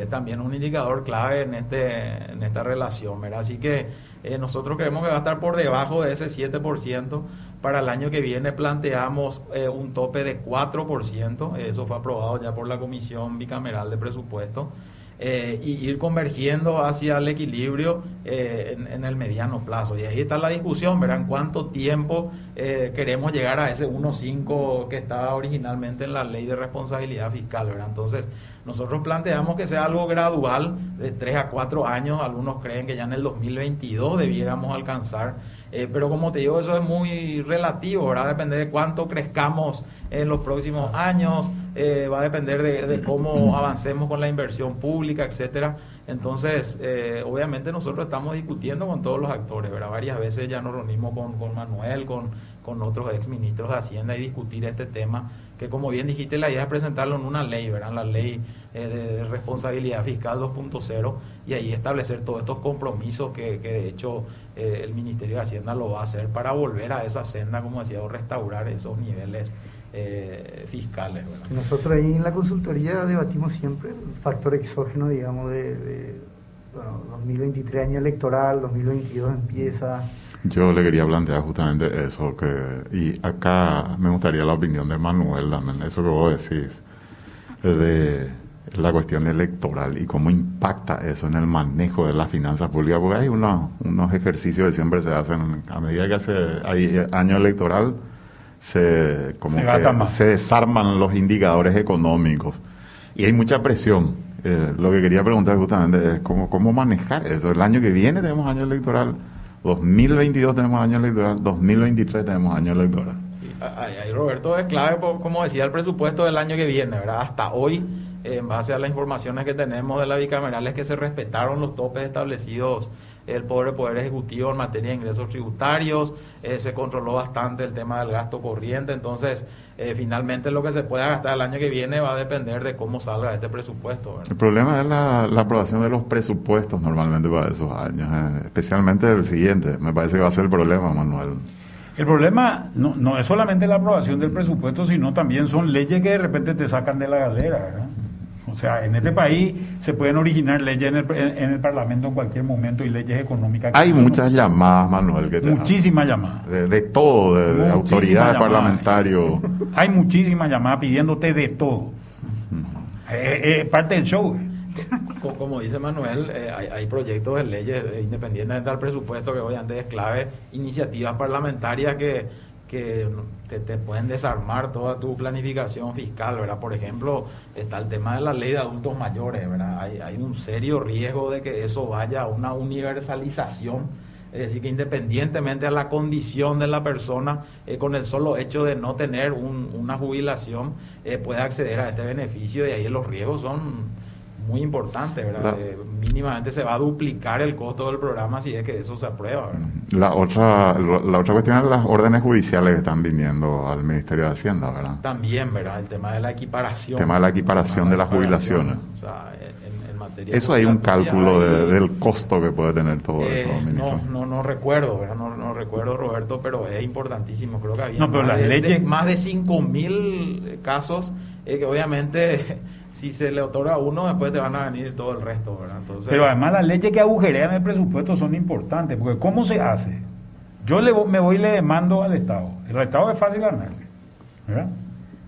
es también un indicador clave en, este, en esta relación. ¿verdad? Así que eh, nosotros creemos que va a estar por debajo de ese 7%. Para el año que viene planteamos eh, un tope de 4%. Eso fue aprobado ya por la Comisión Bicameral de Presupuesto. Eh, y ir convergiendo hacia el equilibrio eh, en, el mediano plazo. Y ahí está la discusión, verán cuánto tiempo eh, queremos llegar a ese 1.5 que estaba originalmente en la ley de responsabilidad fiscal. ¿verdad? Entonces, nosotros planteamos que sea algo gradual, de 3 a 4 años, algunos creen que ya en el 2022 debiéramos alcanzar pero como te digo, eso es muy relativo, ¿verdad? Depende de cuánto crezcamos en los próximos años, eh, va a depender de, cómo avancemos con la inversión pública, etcétera. Entonces, eh, obviamente nosotros estamos discutiendo con todos los actores, ¿verdad? Varias veces ya nos reunimos con, con Manuel, con, con otros exministros de Hacienda y discutir este tema, que como bien dijiste, la idea es presentarlo en una ley, ¿verdad? La ley de responsabilidad fiscal 2.0 y ahí establecer todos estos compromisos que, que de hecho eh, el Ministerio de Hacienda lo va a hacer para volver a esa senda, como decía, o restaurar esos niveles fiscales. Nosotros ahí en la consultoría debatimos siempre el factor exógeno, digamos, de, 2023 año electoral, 2022 empieza. Yo le quería plantear justamente eso, que y acá me gustaría la opinión de Manuel también, eso que vos decís, de la cuestión electoral y cómo impacta eso en el manejo de las finanzas públicas, porque hay unos, unos ejercicios que siempre se hacen a medida que hace, hay año electoral, se, como se, desarman los indicadores económicos y hay mucha presión. Eh, lo que quería preguntar justamente es cómo, cómo manejar eso. El año que viene tenemos año electoral, 2022 tenemos año electoral, 2023 tenemos año electoral. ahí, Roberto, es clave, como decía, el presupuesto del año que viene, ¿verdad? Hasta hoy en base a las informaciones que tenemos de la bicameral, es que se respetaron los topes establecidos el poder, poder ejecutivo en materia de ingresos tributarios, eh, se controló bastante el tema del gasto corriente, entonces eh, finalmente lo que se pueda gastar el año que viene va a depender de cómo salga este presupuesto. El problema es la, aprobación de los presupuestos normalmente para esos años, eh, especialmente el siguiente, me parece que va a ser el problema, Manuel. El problema no, no es solamente la aprobación del presupuesto, sino también son leyes que de repente te sacan de la galera. ¿verdad? O sea, en este país se pueden originar leyes en el, en el Parlamento en cualquier momento y leyes económicas. Hay muchas llamadas, Manuel. Que muchísimas llamadas. De, todo, de, autoridades parlamentarios. Hay muchísimas llamadas pidiéndote de todo. Es parte del show. Como dice Manuel, eh, hay, proyectos de leyes independientemente del presupuesto que obviamente es clave, iniciativas parlamentarias que que te, pueden desarmar toda tu planificación fiscal, ¿verdad? Por ejemplo, está el tema de la ley de adultos mayores, ¿verdad? Hay, un serio riesgo de que eso vaya a una universalización, es decir, que independientemente de la condición de la persona, eh, con el solo hecho de no tener una jubilación, eh, acceder a este beneficio y ahí los riesgos son muy importante, ¿verdad? Eh, mínimamente se va a duplicar el costo del programa si es que eso se aprueba, ¿verdad? La otra, la otra cuestión es las órdenes judiciales que están viniendo al Ministerio de Hacienda, ¿verdad? También, ¿verdad? El tema de la equiparación. El tema de la equiparación de, las jubilaciones. O sea, en, materia eso hay un cálculo del costo que puede tener todo eh, eso, ministro. No, no, no recuerdo, ¿verdad? No, no, recuerdo, Roberto, pero es importantísimo. Creo que había no, pero más, de, leyes... más de 5.000 casos eh, que obviamente si se le otorga a uno, después te van a venir todo el resto, ¿verdad? Entonces, Pero además las leyes que agujerean el presupuesto son importantes, porque ¿cómo se hace? Yo le, me voy y le demando al Estado. El Estado es fácil ganar, ¿verdad?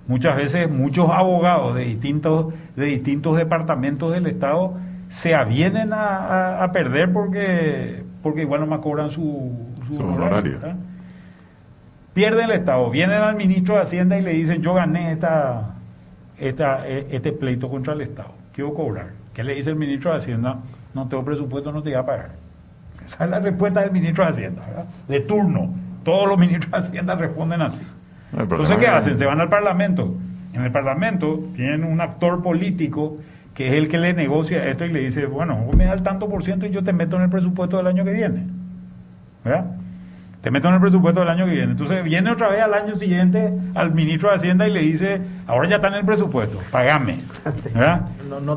Muchas veces muchos abogados de distintos, de distintos departamentos del Estado se avienen a, perder porque, porque igual no más cobran su, su, honorario. Pierden el Estado, vienen al ministro de Hacienda y le dicen yo gané esta esta, e, este pleito contra el Estado. Quiero cobrar. ¿Qué le dice el ministro de Hacienda? No tengo presupuesto, no te voy a pagar. Esa es la respuesta del ministro de Hacienda, ¿verdad? De turno. Todos los ministros de Hacienda responden así. Entonces, ¿qué hacen? Se van al Parlamento. En el Parlamento tienen un actor político que es el que le negocia esto y le dice, bueno, vos me das el tanto por ciento y yo te meto en el presupuesto del año que viene. ¿Verdad? te meto en el presupuesto del año que viene. Entonces viene otra vez al año siguiente al ministro de Hacienda y le dice, ahora ya está en el presupuesto, pagame.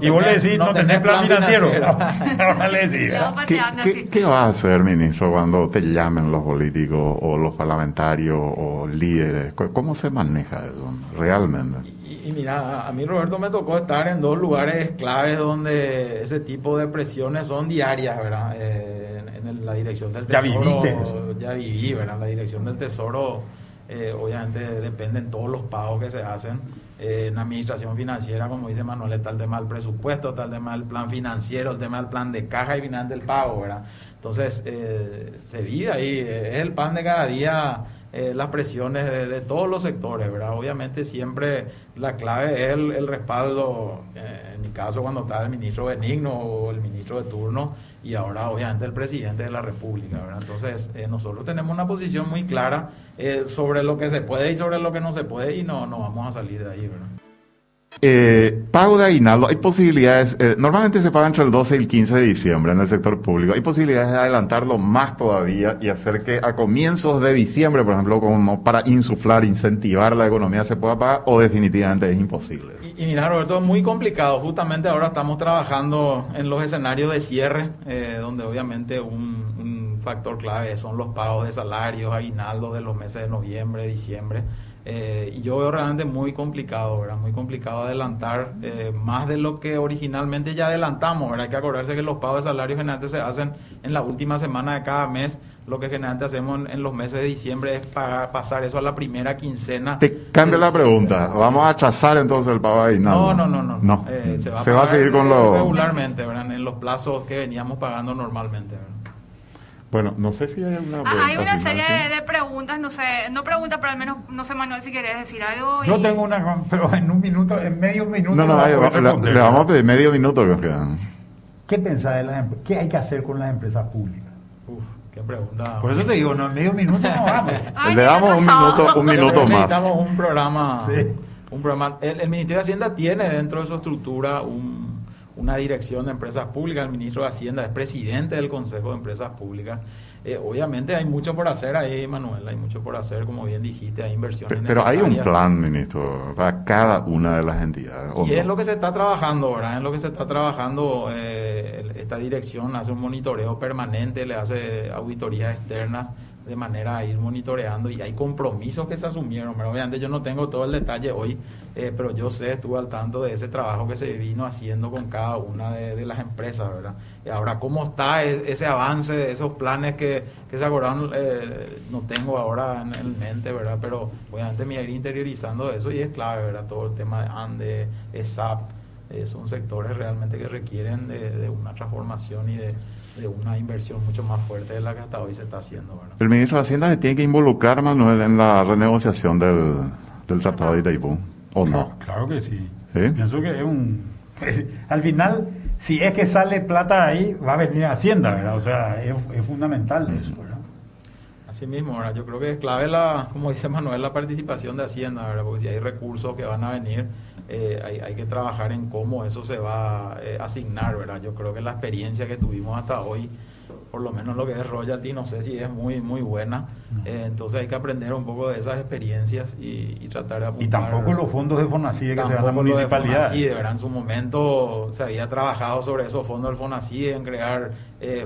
y vos le decís, no, tenés plan, financiero. ahora le decís, ¿Qué, va a hacer, ministro, cuando te llamen los políticos o los parlamentarios o líderes? ¿Cómo se maneja eso realmente? Y, mira, a mí Roberto me tocó estar en dos lugares claves donde ese tipo de presiones son diarias, ¿verdad? Eh, en, la dirección del Tesoro. Ya Ya viví, ¿verdad? La dirección del Tesoro, eh, obviamente dependen todos los pagos que se hacen. Eh, en administración financiera, como dice Manuel, está el tema del presupuesto, está el tema del plan financiero, el tema del plan de caja y final del pago, ¿verdad? Entonces, se vive ahí, es el pan de cada día eh, las presiones de, todos los sectores, ¿verdad? Obviamente siempre la clave es el, respaldo, eh, en mi caso cuando estaba el ministro Benigno o el ministro de turno y ahora obviamente el presidente de la República, ¿verdad? Entonces eh, nosotros tenemos una posición muy clara sobre lo que se puede y sobre lo que no se puede y no, no vamos a salir de ahí, ¿verdad? Eh, pago de aguinaldo, hay posibilidades, eh, normalmente se paga entre el 12 y el 15 de diciembre en el sector público, hay posibilidades de adelantarlo más todavía y hacer que a comienzos de diciembre, por ejemplo, como para insuflar, incentivar la economía se pueda pagar o definitivamente es imposible. Y, mira, Roberto, es muy complicado, justamente ahora estamos trabajando en los escenarios de cierre, eh, donde obviamente un, factor clave son los pagos de salarios, aguinaldos de los meses de noviembre, diciembre. Eh, y yo veo realmente muy complicado, ¿verdad? Muy complicado adelantar eh, más de lo que originalmente ya adelantamos, ¿verdad? Hay que acordarse que los pagos de salarios generalmente se hacen en la última semana de cada mes. Lo que generalmente hacemos en, los meses de diciembre es pasar eso a la primera quincena. Te cambio la pregunta. ¿Vamos a atrasar entonces el pago de No, no, no. no, no. Eh, se va, a, seguir con lo... regularmente, ¿verdad? En los plazos que veníamos pagando normalmente, ¿verdad? Bueno, no sé si hay una. Ah, hay una serie de, preguntas, no sé, no preguntas, pero al menos, no sé, Manuel, si quieres decir algo. Yo tengo una, pero en un minuto, en medio minuto. No, no, le, vamos a pedir medio minuto que quedan. ¿Qué pensás de las empresas? ¿Qué hay que hacer con las empresas públicas? Uf, qué pregunta. Por eso te digo, no, en medio minuto no vamos. le damos un minuto, un minuto más. Necesitamos un programa. Sí. Un programa. El, el Ministerio de Hacienda tiene dentro de su estructura un una dirección de empresas públicas, el ministro de Hacienda es presidente del Consejo de Empresas Públicas. Eh, obviamente hay mucho por hacer ahí, Manuel, hay mucho por hacer, como bien dijiste, hay inversiones. Pero, pero hay un plan, ministro, para cada una de las entidades. Y es lo que se está trabajando, ¿verdad? Es lo que se está trabajando. Eh, esta dirección hace un monitoreo permanente, le hace auditorías externas de manera a ir monitoreando y hay compromisos que se asumieron. Pero obviamente yo no tengo todo el detalle hoy, eh, pero yo sé, estuve al tanto de ese trabajo que se vino haciendo con cada una de, las empresas, ¿verdad? Y ahora, ¿cómo está e, ese avance de esos planes que, que se acordaron? Eh, no tengo ahora en, en, mente, ¿verdad? Pero obviamente me iré interiorizando eso y es clave, ¿verdad? Todo el tema de ANDE, ESAP, eh, son sectores realmente que requieren de una transformación y de de una inversión mucho más fuerte de la que hasta hoy se está haciendo. El ministro de Hacienda se tiene que involucrar, Manuel, en la renegociación del, del Tratado de Itaipú, ¿o no? Claro, que sí. Pienso que es un... al final, si es que sale plata ahí, va a venir Hacienda, ¿verdad? O sea, es, fundamental eso, ¿verdad? Así mismo, ¿verdad? Yo creo que es clave, la, como dice Manuel, la participación de Hacienda, ¿verdad? Porque si hay recursos que van a venir eh, hay, hay, que trabajar en cómo eso se va eh, a asignar, ¿verdad? Yo creo que la experiencia que tuvimos hasta hoy, por lo menos lo que es royalty, no sé si es muy muy buena. Eh, entonces hay que aprender un poco de esas experiencias y, tratar de apuntar. Y tampoco los fondos de FONACIDE que se dan a municipalidad. ¿verdad? En su momento se había trabajado sobre esos fondos del FONACIDE, en crear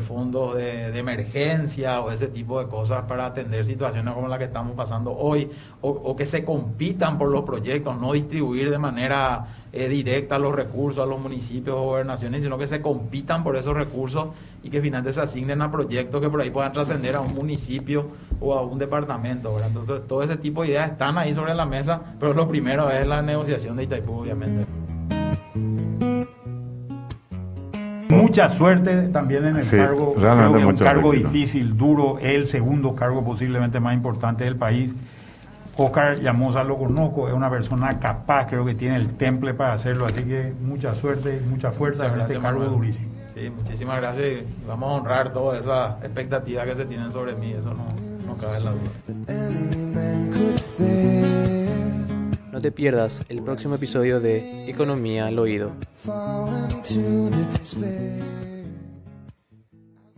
fondos de, de, emergencia o ese tipo de cosas para atender situaciones como la que estamos pasando hoy, o, o que se compitan por los proyectos, no distribuir de manera eh, directa los recursos a los municipios o gobernaciones, sino que se compitan por esos recursos y que finalmente se asignen a proyectos que por ahí puedan trascender a un municipio o a un departamento. Entonces, todo ese tipo de ideas están ahí sobre la mesa, pero lo primero es la negociación de Itaipú, obviamente. Mucha suerte también en el cargo, creo que un cargo difícil, duro, el segundo cargo posiblemente más importante del país. Oscar Llamosa lo conozco, es una persona capaz, creo que tiene el temple para hacerlo, así que mucha suerte mucha fuerza en este cargo durísimo. Sí, muchísimas gracias vamos a honrar todas esas expectativas que se tienen sobre mí, eso no, no cabe la duda. No te pierdas el próximo episodio de Economía al Oído.